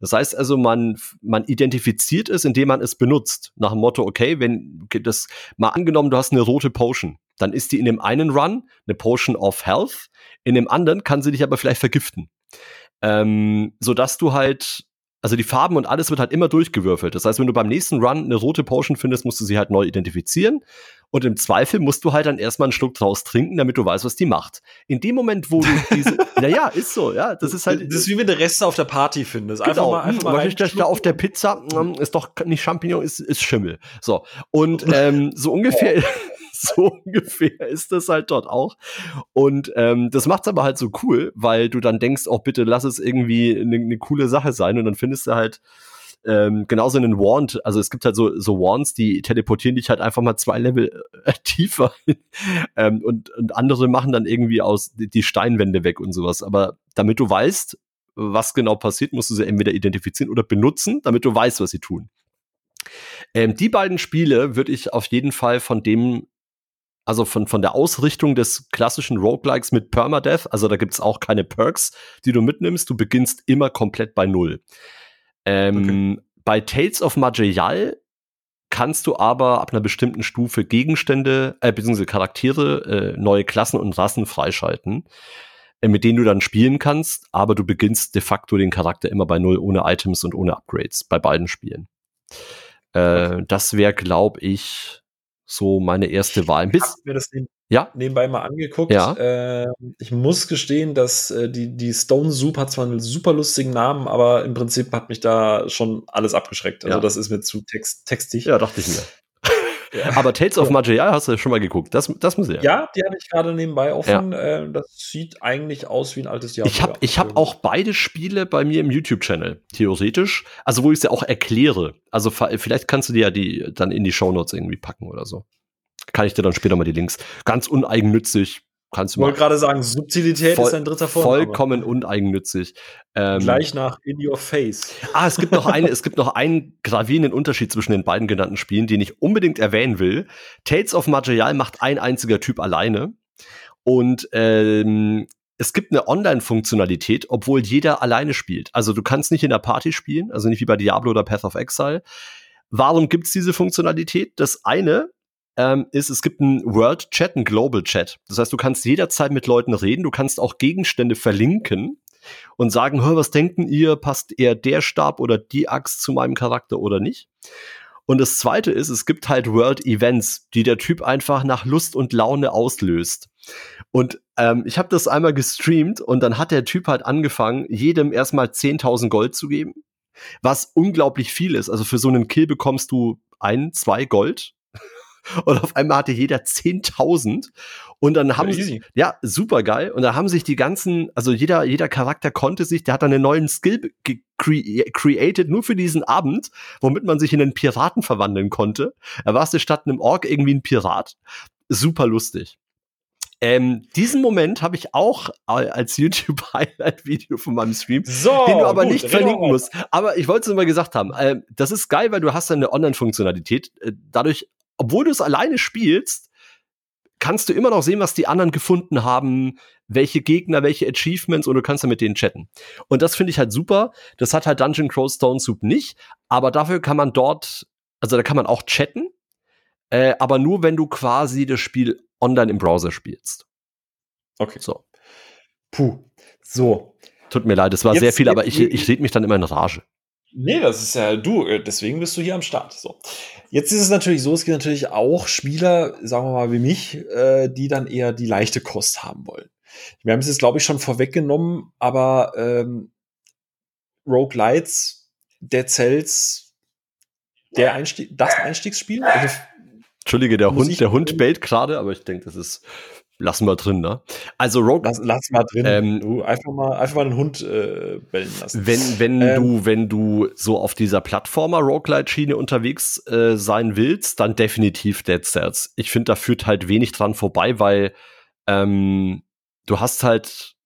Das heißt also, man, man identifiziert es, indem man es benutzt. Nach dem Motto, okay, wenn das mal angenommen, du hast eine rote Potion, dann ist die in dem einen Run eine Potion of Health, in dem anderen kann sie dich aber vielleicht vergiften. Ähm, sodass du halt also die Farben und alles wird halt immer durchgewürfelt. Das heißt, wenn du beim nächsten Run eine rote Potion findest, musst du sie halt neu identifizieren. Und im Zweifel musst du halt dann erstmal einen Schluck draus trinken, damit du weißt, was die macht. In dem Moment, wo du diese, naja, ist so, ja, das ist halt. Das ist wie wenn du Reste auf der Party findest. Einfach genau, mal, einfach mal ich da auf der Pizza, hm, ist doch nicht Champignon, ist, ist Schimmel. So. Und ähm, so ungefähr, so ungefähr ist das halt dort auch. Und ähm, das macht's aber halt so cool, weil du dann denkst, oh bitte lass es irgendwie eine ne coole Sache sein und dann findest du halt ähm, genauso einen Wand, also es gibt halt so, so Wands, die teleportieren dich halt einfach mal zwei Level äh, tiefer ähm, und, und andere machen dann irgendwie aus die Steinwände weg und sowas. Aber damit du weißt, was genau passiert, musst du sie entweder identifizieren oder benutzen, damit du weißt, was sie tun. Ähm, die beiden Spiele würde ich auf jeden Fall von dem also von, von der Ausrichtung des klassischen Roguelikes mit Permadeath, also da gibt's auch keine Perks, die du mitnimmst, du beginnst immer komplett bei Null. Ähm, okay. Bei Tales of Majayal kannst du aber ab einer bestimmten Stufe Gegenstände, äh, beziehungsweise Charaktere, äh, neue Klassen und Rassen freischalten, äh, mit denen du dann spielen kannst, aber du beginnst de facto den Charakter immer bei Null, ohne Items und ohne Upgrades, bei beiden Spielen. Äh. Das wäre, glaube ich, so meine erste Wahl. Bis, ich mir das neben, ja? nebenbei mal angeguckt. Ja. Äh, ich muss gestehen, dass äh, die, die Stone Soup hat zwar einen super lustigen Namen, aber im Prinzip hat mich da schon alles abgeschreckt. Also ja. das ist mir zu text textig. Ja, dachte ich mir. Aber Tales of Majaya hast du schon mal geguckt. Das, das muss ja. Ja, die habe ich gerade nebenbei offen. Ja. Äh, das sieht eigentlich aus wie ein altes Jahr. Ich habe ich hab auch beide Spiele bei mir im YouTube-Channel, theoretisch. Also, wo ich sie auch erkläre. Also, vielleicht kannst du dir ja die dann in die Shownotes irgendwie packen oder so. Kann ich dir dann später mal die Links. Ganz uneigennützig, Kannst du ich wollte gerade sagen, Subtilität voll, ist ein dritter Vorname. Vollkommen uneigennützig. Ähm, Gleich nach In Your Face. Ah, es gibt noch eine, es gibt noch einen gravierenden Unterschied zwischen den beiden genannten Spielen, den ich unbedingt erwähnen will. Tales of Material macht ein einziger Typ alleine. Und ähm, es gibt eine Online-Funktionalität, obwohl jeder alleine spielt. Also du kannst nicht in der Party spielen, also nicht wie bei Diablo oder Path of Exile. Warum gibt's diese Funktionalität? Das eine ähm, ist, es gibt einen World Chat, einen Global Chat. Das heißt, du kannst jederzeit mit Leuten reden, du kannst auch Gegenstände verlinken und sagen, hör, was denken ihr, passt eher der Stab oder die Axt zu meinem Charakter oder nicht? Und das zweite ist, es gibt halt World Events, die der Typ einfach nach Lust und Laune auslöst. Und ähm, ich habe das einmal gestreamt und dann hat der Typ halt angefangen, jedem erstmal 10.000 Gold zu geben, was unglaublich viel ist. Also für so einen Kill bekommst du ein, zwei Gold und auf einmal hatte jeder 10.000 und dann haben sie, ja, super geil. Und da haben sich die ganzen, also jeder, jeder Charakter konnte sich, der hat dann einen neuen Skill cre created, nur für diesen Abend, womit man sich in einen Piraten verwandeln konnte. Er war statt einem Ork irgendwie ein Pirat. Super lustig. Ähm, diesen Moment habe ich auch als YouTube-Highlight-Video von meinem Stream, so, den du aber gut, nicht verlinken musst. Aber ich wollte es immer gesagt haben. Äh, das ist geil, weil du hast eine Online-Funktionalität. Äh, dadurch obwohl du es alleine spielst, kannst du immer noch sehen, was die anderen gefunden haben, welche Gegner, welche Achievements und du kannst dann mit denen chatten. Und das finde ich halt super. Das hat halt Dungeon Crow Stone Soup nicht, aber dafür kann man dort, also da kann man auch chatten, äh, aber nur wenn du quasi das Spiel online im Browser spielst. Okay. So. Puh. So. Tut mir leid, es war jetzt, sehr viel, aber ich, ich rede mich dann immer in Rage. Nee, das ist ja du, äh, deswegen bist du hier am Start. So. Jetzt ist es natürlich so, es gibt natürlich auch Spieler, sagen wir mal wie mich, äh, die dann eher die leichte Kost haben wollen. Wir haben es jetzt, glaube ich, schon vorweggenommen, aber ähm, Rogue Lights, Dead Cells, der Einstieg, das Einstiegsspiel. Also, Entschuldige, der Hund, der Hund bellt gerade, aber ich denke, das ist lassen wir drin, ne? Also Rogue. Lass, lass mal drin. Ähm, du einfach mal, einfach mal den Hund äh, bellen lassen. Wenn, wenn ähm, du, wenn du so auf dieser Plattformer Roguelite-Schiene unterwegs äh, sein willst, dann definitiv Dead Cells. Ich finde, da führt halt wenig dran vorbei, weil ähm, du hast halt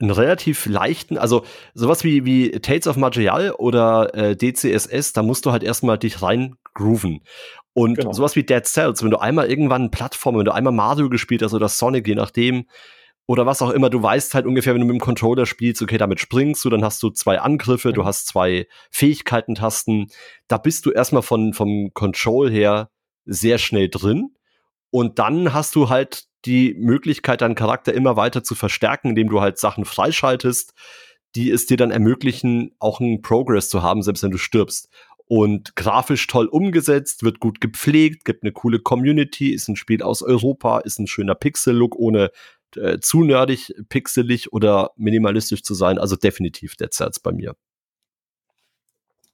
einen relativ leichten, also sowas wie, wie Tales of Magial oder äh, DCSS, da musst du halt erstmal dich rein grooven. Und genau. sowas wie Dead Cells, wenn du einmal irgendwann eine Plattform, wenn du einmal Mario gespielt hast oder Sonic, je nachdem, oder was auch immer, du weißt halt ungefähr, wenn du mit dem Controller spielst, okay, damit springst du, dann hast du zwei Angriffe, du hast zwei Fähigkeiten-Tasten. Da bist du erstmal von, vom Control her sehr schnell drin. Und dann hast du halt die Möglichkeit, deinen Charakter immer weiter zu verstärken, indem du halt Sachen freischaltest, die es dir dann ermöglichen, auch einen Progress zu haben, selbst wenn du stirbst und grafisch toll umgesetzt, wird gut gepflegt, gibt eine coole Community, ist ein Spiel aus Europa, ist ein schöner Pixel-Look, ohne äh, zu nerdig, pixelig oder minimalistisch zu sein. Also definitiv Dead Cells bei mir.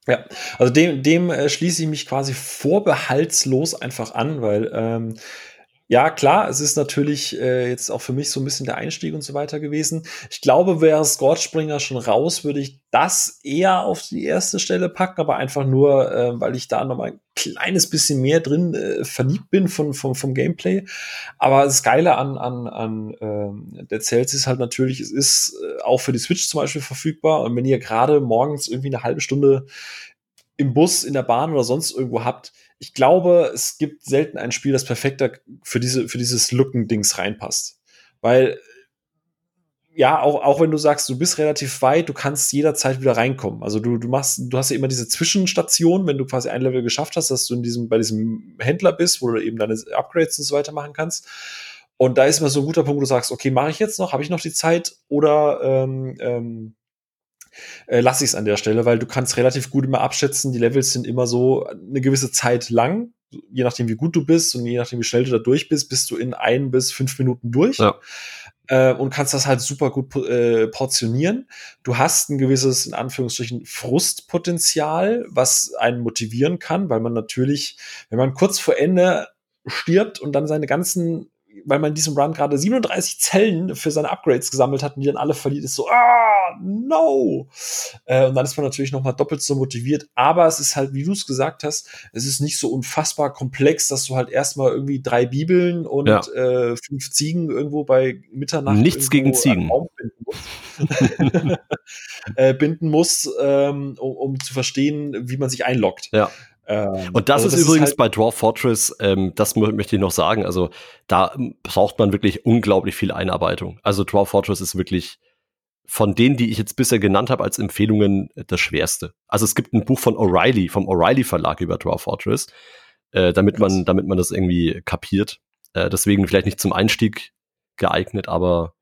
Ja, also dem, dem äh, schließe ich mich quasi vorbehaltslos einfach an, weil ähm, ja, klar, es ist natürlich äh, jetzt auch für mich so ein bisschen der Einstieg und so weiter gewesen. Ich glaube, wäre Scorchspringer schon raus, würde ich das eher auf die erste Stelle packen, aber einfach nur, äh, weil ich da noch mal ein kleines bisschen mehr drin äh, verliebt bin von, von, vom Gameplay. Aber das Geile an, an, an äh, der Cells ist halt natürlich, es ist äh, auch für die Switch zum Beispiel verfügbar. Und wenn ihr gerade morgens irgendwie eine halbe Stunde im Bus, in der Bahn oder sonst irgendwo habt, ich glaube, es gibt selten ein Spiel, das perfekter für, diese, für dieses Lückendings reinpasst. Weil, ja, auch, auch wenn du sagst, du bist relativ weit, du kannst jederzeit wieder reinkommen. Also du, du machst, du hast ja immer diese Zwischenstation, wenn du quasi ein Level geschafft hast, dass du in diesem, bei diesem Händler bist, wo du eben deine Upgrades und so weiter machen kannst. Und da ist immer so ein guter Punkt, wo du sagst, okay, mache ich jetzt noch, habe ich noch die Zeit oder ähm, ähm, äh, lasse ich es an der Stelle, weil du kannst relativ gut immer abschätzen, die Levels sind immer so eine gewisse Zeit lang, je nachdem wie gut du bist und je nachdem wie schnell du da durch bist, bist du in ein bis fünf Minuten durch. Ja. Äh, und kannst das halt super gut äh, portionieren. Du hast ein gewisses, in Anführungsstrichen, Frustpotenzial, was einen motivieren kann, weil man natürlich, wenn man kurz vor Ende stirbt und dann seine ganzen weil man in diesem Run gerade 37 Zellen für seine Upgrades gesammelt hat und die dann alle verliert, ist so, ah, no! Äh, und dann ist man natürlich noch mal doppelt so motiviert. Aber es ist halt, wie du es gesagt hast, es ist nicht so unfassbar komplex, dass du halt erstmal irgendwie drei Bibeln und ja. äh, fünf Ziegen irgendwo bei Mitternacht nichts gegen Ziegen binden musst, äh, ähm, um, um zu verstehen, wie man sich einloggt. Ja. Ähm, und das also ist das übrigens ist halt bei Dwarf Fortress, ähm, das möchte ich noch sagen, also da braucht man wirklich unglaublich viel Einarbeitung. Also Dwarf Fortress ist wirklich von denen, die ich jetzt bisher genannt habe als Empfehlungen, das schwerste. Also es gibt ein Buch von O'Reilly, vom O'Reilly Verlag über Dwarf Fortress, äh, damit man, damit man das irgendwie kapiert. Äh, deswegen vielleicht nicht zum Einstieg geeignet, aber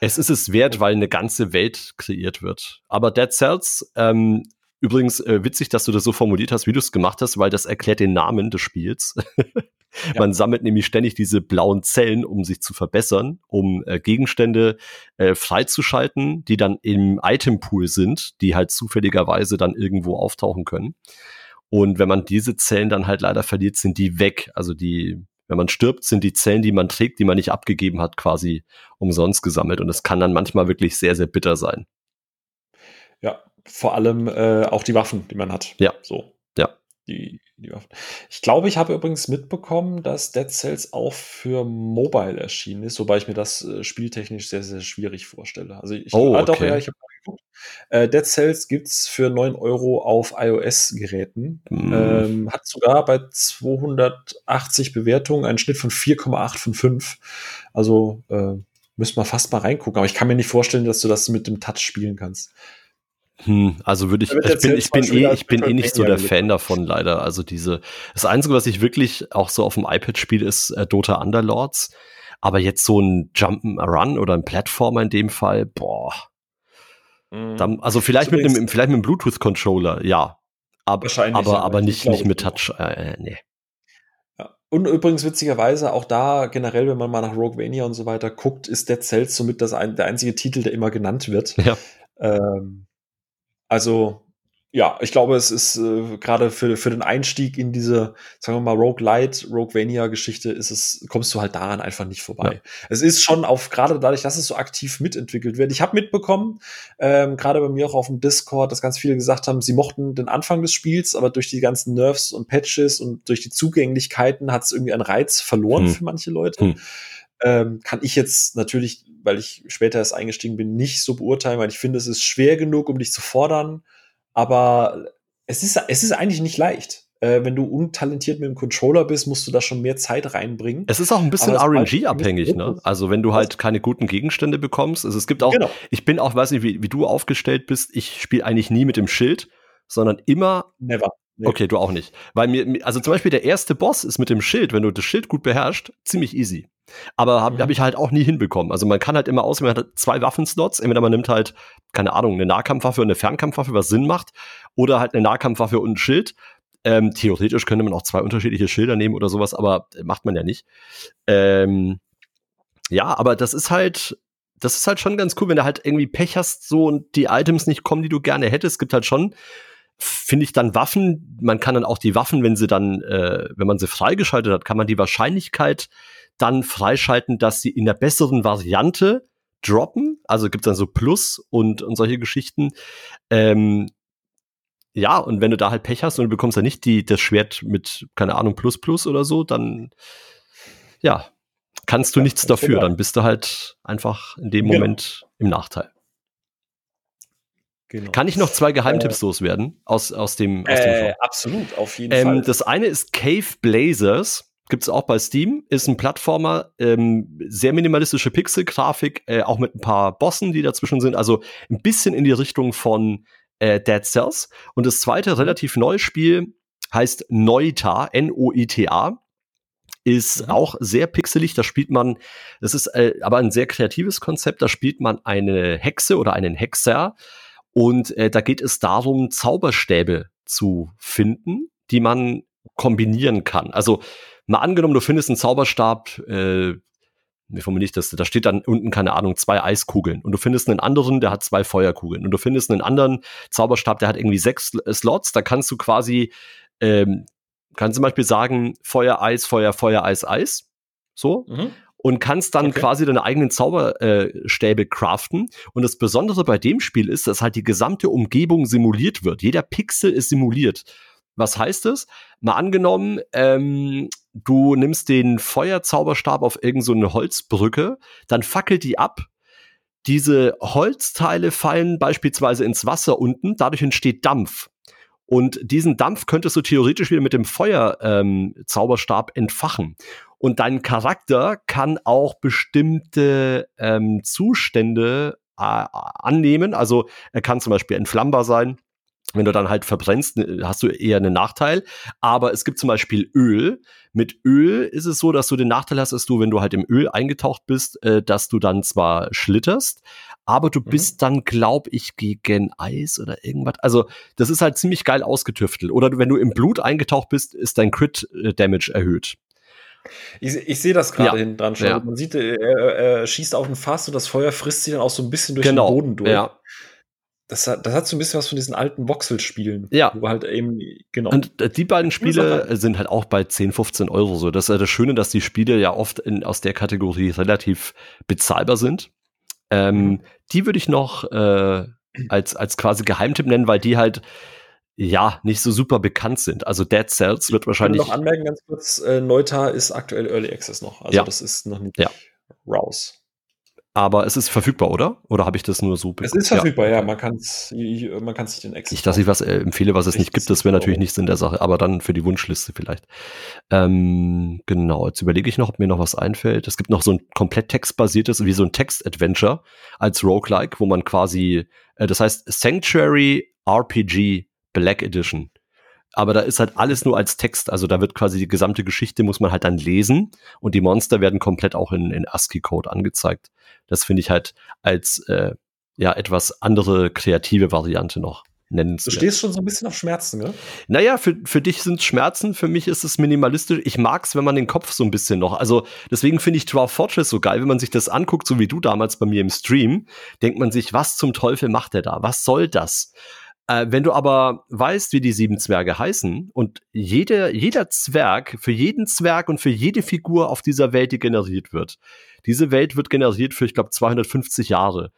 es ist es wert, weil eine ganze Welt kreiert wird. Aber Dead Cells ähm, Übrigens äh, witzig, dass du das so formuliert hast, wie du es gemacht hast, weil das erklärt den Namen des Spiels. ja. Man sammelt nämlich ständig diese blauen Zellen, um sich zu verbessern, um äh, Gegenstände äh, freizuschalten, die dann im Itempool sind, die halt zufälligerweise dann irgendwo auftauchen können. Und wenn man diese Zellen dann halt leider verliert, sind die weg. Also die, wenn man stirbt, sind die Zellen, die man trägt, die man nicht abgegeben hat, quasi umsonst gesammelt. Und das kann dann manchmal wirklich sehr, sehr bitter sein. Ja, vor allem äh, auch die Waffen, die man hat. Ja. So. Ja. Die, die Waffen. Ich glaube, ich habe übrigens mitbekommen, dass Dead Cells auch für Mobile erschienen ist, wobei ich mir das äh, spieltechnisch sehr, sehr schwierig vorstelle. Also ich, oh, ah, doch, okay. ja, ich habe. Äh, Dead Cells gibt's für 9 Euro auf iOS-Geräten. Mm. Ähm, hat sogar bei 280 Bewertungen einen Schnitt von 4,8 von 5. Also äh, müssen wir fast mal reingucken. Aber ich kann mir nicht vorstellen, dass du das mit dem Touch spielen kannst. Hm, also würde ich, ich bin, ich bin eh, ich bin eh nicht so der Fan davon, leider. Also diese, das Einzige, was ich wirklich auch so auf dem iPad spiele, ist äh, Dota Underlords. Aber jetzt so ein Jump'n'Run oder ein Plattformer in dem Fall, boah. Mhm. Dann, also vielleicht mit einem, vielleicht mit einem Bluetooth-Controller, ja. Aber, Wahrscheinlich, aber, aber nicht, nicht mit Touch, äh, nee. Ja. Und übrigens witzigerweise auch da generell, wenn man mal nach Roguevania und so weiter guckt, ist Dead Cells somit das ein, der einzige Titel, der immer genannt wird. Ja. Ähm, also, ja, ich glaube, es ist äh, gerade für, für den Einstieg in diese, sagen wir mal, Roguelite, Roguevania-Geschichte, ist es, kommst du halt daran einfach nicht vorbei. Ja. Es ist schon auf, gerade dadurch, dass es so aktiv mitentwickelt wird. Ich habe mitbekommen, ähm, gerade bei mir auch auf dem Discord, dass ganz viele gesagt haben, sie mochten den Anfang des Spiels, aber durch die ganzen Nerfs und Patches und durch die Zugänglichkeiten hat es irgendwie einen Reiz verloren hm. für manche Leute. Hm. Ähm, kann ich jetzt natürlich, weil ich später erst eingestiegen bin, nicht so beurteilen, weil ich finde, es ist schwer genug, um dich zu fordern. Aber es ist, es ist eigentlich nicht leicht. Äh, wenn du untalentiert mit dem Controller bist, musst du da schon mehr Zeit reinbringen. Es ist auch ein bisschen RNG-abhängig, ne? Also wenn du halt keine guten Gegenstände bekommst. Also es gibt auch, genau. ich bin auch, weiß nicht, wie, wie du aufgestellt bist, ich spiele eigentlich nie mit dem Schild, sondern immer Never. Nee. Okay, du auch nicht. Weil mir, also zum Beispiel der erste Boss ist mit dem Schild, wenn du das Schild gut beherrschst, ziemlich easy. Aber habe mhm. hab ich halt auch nie hinbekommen. Also man kann halt immer auswählen, man hat zwei Waffenslots. Entweder man nimmt halt, keine Ahnung, eine Nahkampfwaffe und eine Fernkampfwaffe, was Sinn macht. Oder halt eine Nahkampfwaffe und ein Schild. Ähm, theoretisch könnte man auch zwei unterschiedliche Schilder nehmen oder sowas, aber macht man ja nicht. Ähm, ja, aber das ist halt, das ist halt schon ganz cool, wenn du halt irgendwie Pech hast so und die Items nicht kommen, die du gerne hättest. Es gibt halt schon finde ich dann Waffen, man kann dann auch die Waffen, wenn sie dann, äh, wenn man sie freigeschaltet hat, kann man die Wahrscheinlichkeit dann freischalten, dass sie in der besseren Variante droppen. Also gibt es dann so Plus und, und solche Geschichten. Ähm, ja, und wenn du da halt Pech hast und du bekommst ja nicht die, das Schwert mit, keine Ahnung, Plus Plus oder so, dann ja, kannst du ja, nichts dafür. Dann bist du halt einfach in dem genau. Moment im Nachteil. Genau. Kann ich noch zwei Geheimtipps äh, loswerden aus, aus dem, aus dem äh, Absolut, auf jeden ähm, Fall. Das eine ist Cave Blazers. Gibt es auch bei Steam, ist ein Plattformer, ähm, sehr minimalistische Pixel-Grafik, äh, auch mit ein paar Bossen, die dazwischen sind, also ein bisschen in die Richtung von äh, Dead Cells. Und das zweite, mhm. relativ neues Spiel, heißt Noita, N-O-I-T-A ist mhm. auch sehr pixelig. Da spielt man, das ist äh, aber ein sehr kreatives Konzept. Da spielt man eine Hexe oder einen Hexer und äh, da geht es darum, Zauberstäbe zu finden, die man kombinieren kann. Also mal angenommen, du findest einen Zauberstab, äh, wie formuliere ich das? Da steht dann unten, keine Ahnung, zwei Eiskugeln. Und du findest einen anderen, der hat zwei Feuerkugeln. Und du findest einen anderen Zauberstab, der hat irgendwie sechs Slots. Da kannst du quasi, ähm, kannst zum Beispiel sagen, Feuer, Eis, Feuer, Feuer, Eis, Eis. So. Mhm und kannst dann okay. quasi deine eigenen Zauberstäbe äh, craften. Und das Besondere bei dem Spiel ist, dass halt die gesamte Umgebung simuliert wird. Jeder Pixel ist simuliert. Was heißt das? Mal angenommen, ähm, du nimmst den Feuerzauberstab auf irgendeine so Holzbrücke, dann fackelt die ab. Diese Holzteile fallen beispielsweise ins Wasser unten, dadurch entsteht Dampf. Und diesen Dampf könntest du theoretisch wieder mit dem Feuerzauberstab ähm, entfachen. Und dein Charakter kann auch bestimmte ähm, Zustände äh, annehmen. Also er kann zum Beispiel entflammbar sein. Wenn du dann halt verbrennst, ne, hast du eher einen Nachteil. Aber es gibt zum Beispiel Öl. Mit Öl ist es so, dass du den Nachteil hast, dass du, wenn du halt im Öl eingetaucht bist, äh, dass du dann zwar schlitterst, aber du mhm. bist dann, glaub ich, gegen Eis oder irgendwas. Also, das ist halt ziemlich geil ausgetüftelt. Oder wenn du im Blut eingetaucht bist, ist dein Crit-Damage äh, erhöht. Ich, ich sehe das gerade ja. hinten dran schon. Ja. Man sieht, er, er, schießt auf ein Fass und das Feuer frisst sie dann auch so ein bisschen durch genau. den Boden durch. Ja. Das hat, das hat so ein bisschen was von diesen alten Voxel-Spielen. Ja. Wo halt eben, genau. Und äh, die beiden Spiele sind halt auch bei 10, 15 Euro so. Das ist ja das Schöne, dass die Spiele ja oft in, aus der Kategorie relativ bezahlbar sind. Ähm, mhm. Die würde ich noch äh, als, als quasi Geheimtipp nennen, weil die halt ja, nicht so super bekannt sind. Also Dead Cells wird wahrscheinlich. Ich noch anmerken ganz kurz, äh, Neuta ist aktuell Early Access noch. Also ja. das ist noch nicht ja. raus. Aber es ist verfügbar, oder? Oder habe ich das nur so Es ist verfügbar, ja. ja. Man kann es man kann's sich den Exit Nicht, dass ich was äh, empfehle, was es nicht gibt, das wäre natürlich nichts in der Sache, aber dann für die Wunschliste vielleicht. Ähm, genau, jetzt überlege ich noch, ob mir noch was einfällt. Es gibt noch so ein komplett textbasiertes, wie so ein Text-Adventure als Roguelike, wo man quasi, äh, das heißt Sanctuary RPG Black Edition aber da ist halt alles nur als Text. Also da wird quasi die gesamte Geschichte muss man halt dann lesen und die Monster werden komplett auch in, in ASCII-Code angezeigt. Das finde ich halt als äh, ja etwas andere kreative Variante noch. Du stehst schon so ein bisschen auf Schmerzen, ne? Naja, für, für dich sind Schmerzen, für mich ist es minimalistisch. Ich mag's, wenn man den Kopf so ein bisschen noch. Also deswegen finde ich Dwarf Fortress so geil, wenn man sich das anguckt, so wie du damals bei mir im Stream, denkt man sich, was zum Teufel macht er da? Was soll das? Äh, wenn du aber weißt, wie die sieben Zwerge heißen und jede, jeder Zwerg, für jeden Zwerg und für jede Figur auf dieser Welt, die generiert wird, diese Welt wird generiert für, ich glaube, 250 Jahre.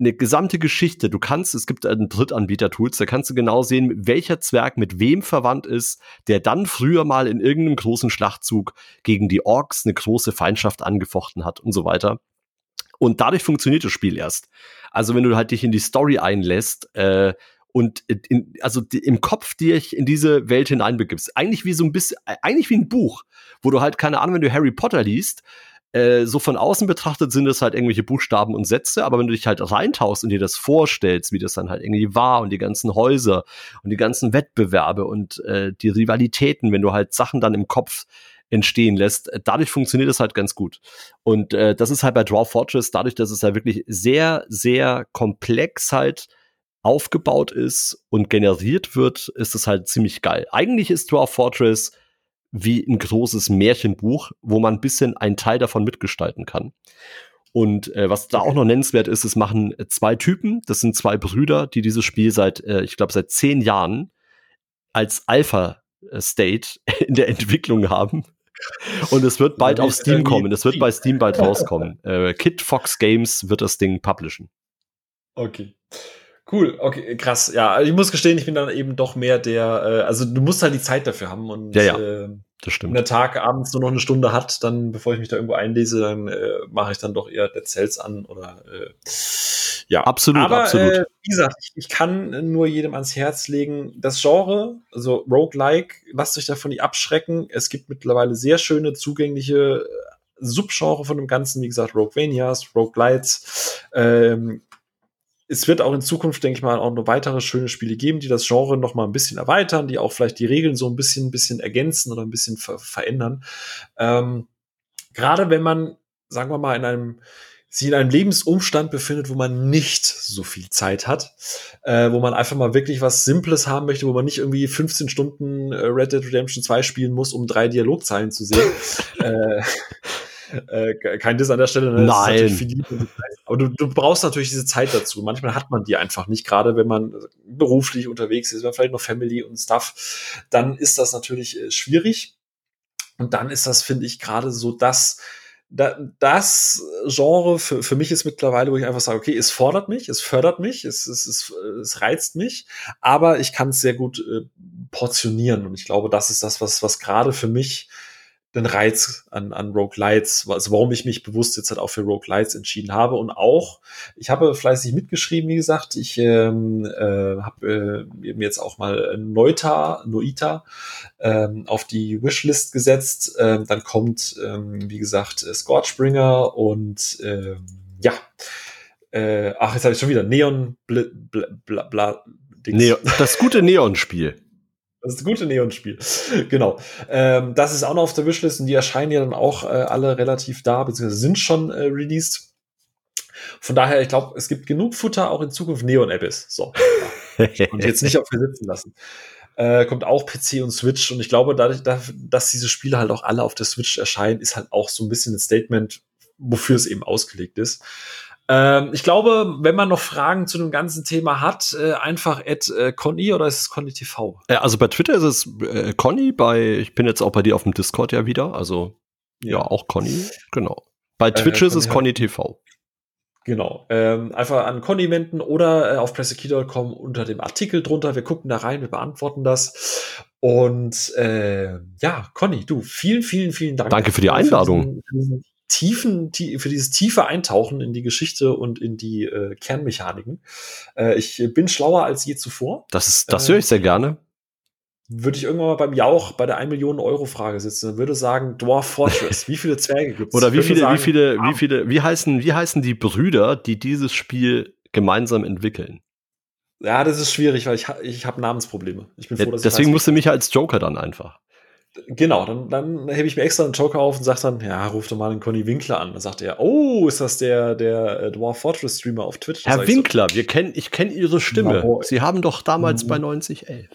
Eine gesamte Geschichte. Du kannst, es gibt einen Drittanbieter-Tools, da kannst du genau sehen, welcher Zwerg mit wem verwandt ist, der dann früher mal in irgendeinem großen Schlachtzug gegen die Orks eine große Feindschaft angefochten hat und so weiter. Und dadurch funktioniert das Spiel erst. Also wenn du halt dich in die Story einlässt, äh, und in, also im Kopf dich in diese Welt hineinbegibst. Eigentlich wie so ein bisschen, eigentlich wie ein Buch, wo du halt, keine Ahnung, wenn du Harry Potter liest, äh, so von außen betrachtet sind es halt irgendwelche Buchstaben und Sätze, aber wenn du dich halt reintauchst und dir das vorstellst, wie das dann halt irgendwie war und die ganzen Häuser und die ganzen Wettbewerbe und äh, die Rivalitäten, wenn du halt Sachen dann im Kopf entstehen lässt. Dadurch funktioniert es halt ganz gut. Und äh, das ist halt bei Draw Fortress, dadurch, dass es ja halt wirklich sehr, sehr komplex halt aufgebaut ist und generiert wird, ist es halt ziemlich geil. Eigentlich ist Dwarf Fortress wie ein großes Märchenbuch, wo man ein bisschen einen Teil davon mitgestalten kann. Und äh, was da auch noch nennenswert ist, es machen zwei Typen, das sind zwei Brüder, die dieses Spiel seit, äh, ich glaube, seit zehn Jahren als Alpha-State in der Entwicklung haben. Und es wird bald auf Steam kommen. Es wird bei Steam bald rauskommen. Äh, Kid Fox Games wird das Ding publishen. Okay. Cool, okay, krass. Ja, also ich muss gestehen, ich bin dann eben doch mehr der, äh, also du musst halt die Zeit dafür haben und ja, ja, äh, das stimmt. wenn der Tag abends nur noch eine Stunde hat, dann, bevor ich mich da irgendwo einlese, dann äh, mache ich dann doch eher Dead Cells an oder äh, ja. Absolut, Aber, absolut. Äh, wie gesagt, ich, ich kann nur jedem ans Herz legen, das Genre, also Roguelike, lasst euch davon nicht abschrecken. Es gibt mittlerweile sehr schöne, zugängliche äh, Subgenre von dem Ganzen, wie gesagt, Roguevanias, Roguelites, ähm, es wird auch in Zukunft, denke ich mal, auch noch weitere schöne Spiele geben, die das Genre noch mal ein bisschen erweitern, die auch vielleicht die Regeln so ein bisschen, ein bisschen ergänzen oder ein bisschen ver verändern. Ähm, Gerade wenn man, sagen wir mal, in einem sich in einem Lebensumstand befindet, wo man nicht so viel Zeit hat, äh, wo man einfach mal wirklich was Simples haben möchte, wo man nicht irgendwie 15 Stunden äh, Red Dead Redemption 2 spielen muss, um drei Dialogzeilen zu sehen. äh, äh, kein Diss an der Stelle. Ne? Nein. Aber du, du brauchst natürlich diese Zeit dazu. Manchmal hat man die einfach nicht, gerade wenn man beruflich unterwegs ist, wenn vielleicht noch Family und Stuff, dann ist das natürlich äh, schwierig. Und dann ist das, finde ich, gerade so das, das Genre für, für mich ist mittlerweile, wo ich einfach sage, okay, es fordert mich, es fördert mich, es, es, es, es reizt mich, aber ich kann es sehr gut äh, portionieren. Und ich glaube, das ist das, was, was gerade für mich den Reiz an, an Roguelites, also warum ich mich bewusst jetzt halt auch für Roguelites entschieden habe. Und auch, ich habe fleißig mitgeschrieben, wie gesagt, ich ähm, äh, habe äh, eben jetzt auch mal Neuta, Noita ähm, auf die Wishlist gesetzt. Ähm, dann kommt, ähm, wie gesagt, Scorchbringer und ähm, ja, äh, ach, jetzt habe ich schon wieder Neon bla, bla, bla Neon, das gute Neon-Spiel. Das ist das gute Neon-Spiel. genau. Ähm, das ist auch noch auf der Wishlist und die erscheinen ja dann auch äh, alle relativ da, beziehungsweise sind schon äh, released. Von daher, ich glaube, es gibt genug Futter auch in Zukunft Neon Abyss. So. und jetzt nicht auf mir sitzen lassen. Äh, kommt auch PC und Switch und ich glaube, dadurch, dass diese Spiele halt auch alle auf der Switch erscheinen, ist halt auch so ein bisschen ein Statement, wofür es eben ausgelegt ist. Ähm, ich glaube, wenn man noch Fragen zu dem ganzen Thema hat, äh, einfach at äh, Conny oder ist es Conny TV? Ja, also bei Twitter ist es äh, Conny, bei, ich bin jetzt auch bei dir auf dem Discord ja wieder, also ja, ja auch Conny, genau. Bei äh, Twitch ist es Conny TV. Genau. Ähm, einfach an Conny wenden oder äh, auf pressekey.com unter dem Artikel drunter. Wir gucken da rein, wir beantworten das. Und äh, ja, Conny, du, vielen, vielen, vielen Dank. Danke für die Einladung. Für diesen, tiefen, tie für dieses tiefe Eintauchen in die Geschichte und in die äh, Kernmechaniken. Äh, ich bin schlauer als je zuvor. Das ist, das höre ich sehr gerne würde ich irgendwann mal beim Jauch bei der 1 Million Euro Frage sitzen und würde sagen, Dwarf Fortress, wie viele Zwerge gibt es? Oder wie viele, sagen, wie viele, wie viele, wie heißen, wie heißen die Brüder, die dieses Spiel gemeinsam entwickeln? Ja, das ist schwierig, weil ich, ich habe Namensprobleme. Ich bin froh, dass Deswegen ich musste mich als Joker dann einfach. Genau, dann, dann hebe ich mir extra einen Joker auf und sage dann, ja, ruf doch mal den Conny Winkler an. Dann sagt er, oh, ist das der, der äh, Dwarf Fortress Streamer auf Twitch? Herr Winkler, so. wir kennen, ich kenne Ihre Stimme. Genau. Sie haben doch damals mhm. bei 9011.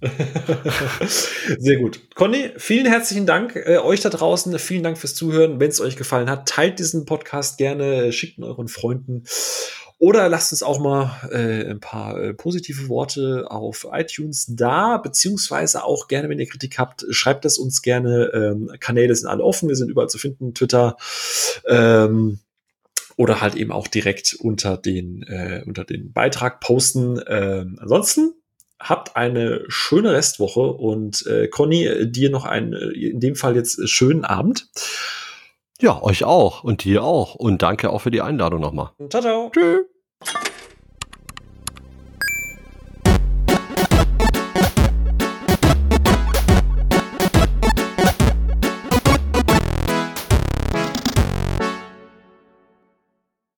Sehr gut. Conny, vielen herzlichen Dank. Äh, euch da draußen, vielen Dank fürs Zuhören. Wenn es euch gefallen hat, teilt diesen Podcast gerne, schickt ihn euren Freunden. Oder lasst uns auch mal äh, ein paar äh, positive Worte auf iTunes da, beziehungsweise auch gerne, wenn ihr Kritik habt, schreibt es uns gerne. Ähm, Kanäle sind alle offen, wir sind überall zu finden, Twitter. Ähm, oder halt eben auch direkt unter den, äh, unter den Beitrag posten. Ähm, ansonsten habt eine schöne Restwoche und äh, Conny, dir noch einen, äh, in dem Fall jetzt äh, schönen Abend. Ja, euch auch und dir auch. Und danke auch für die Einladung nochmal. Ciao, ciao. Tschüss. you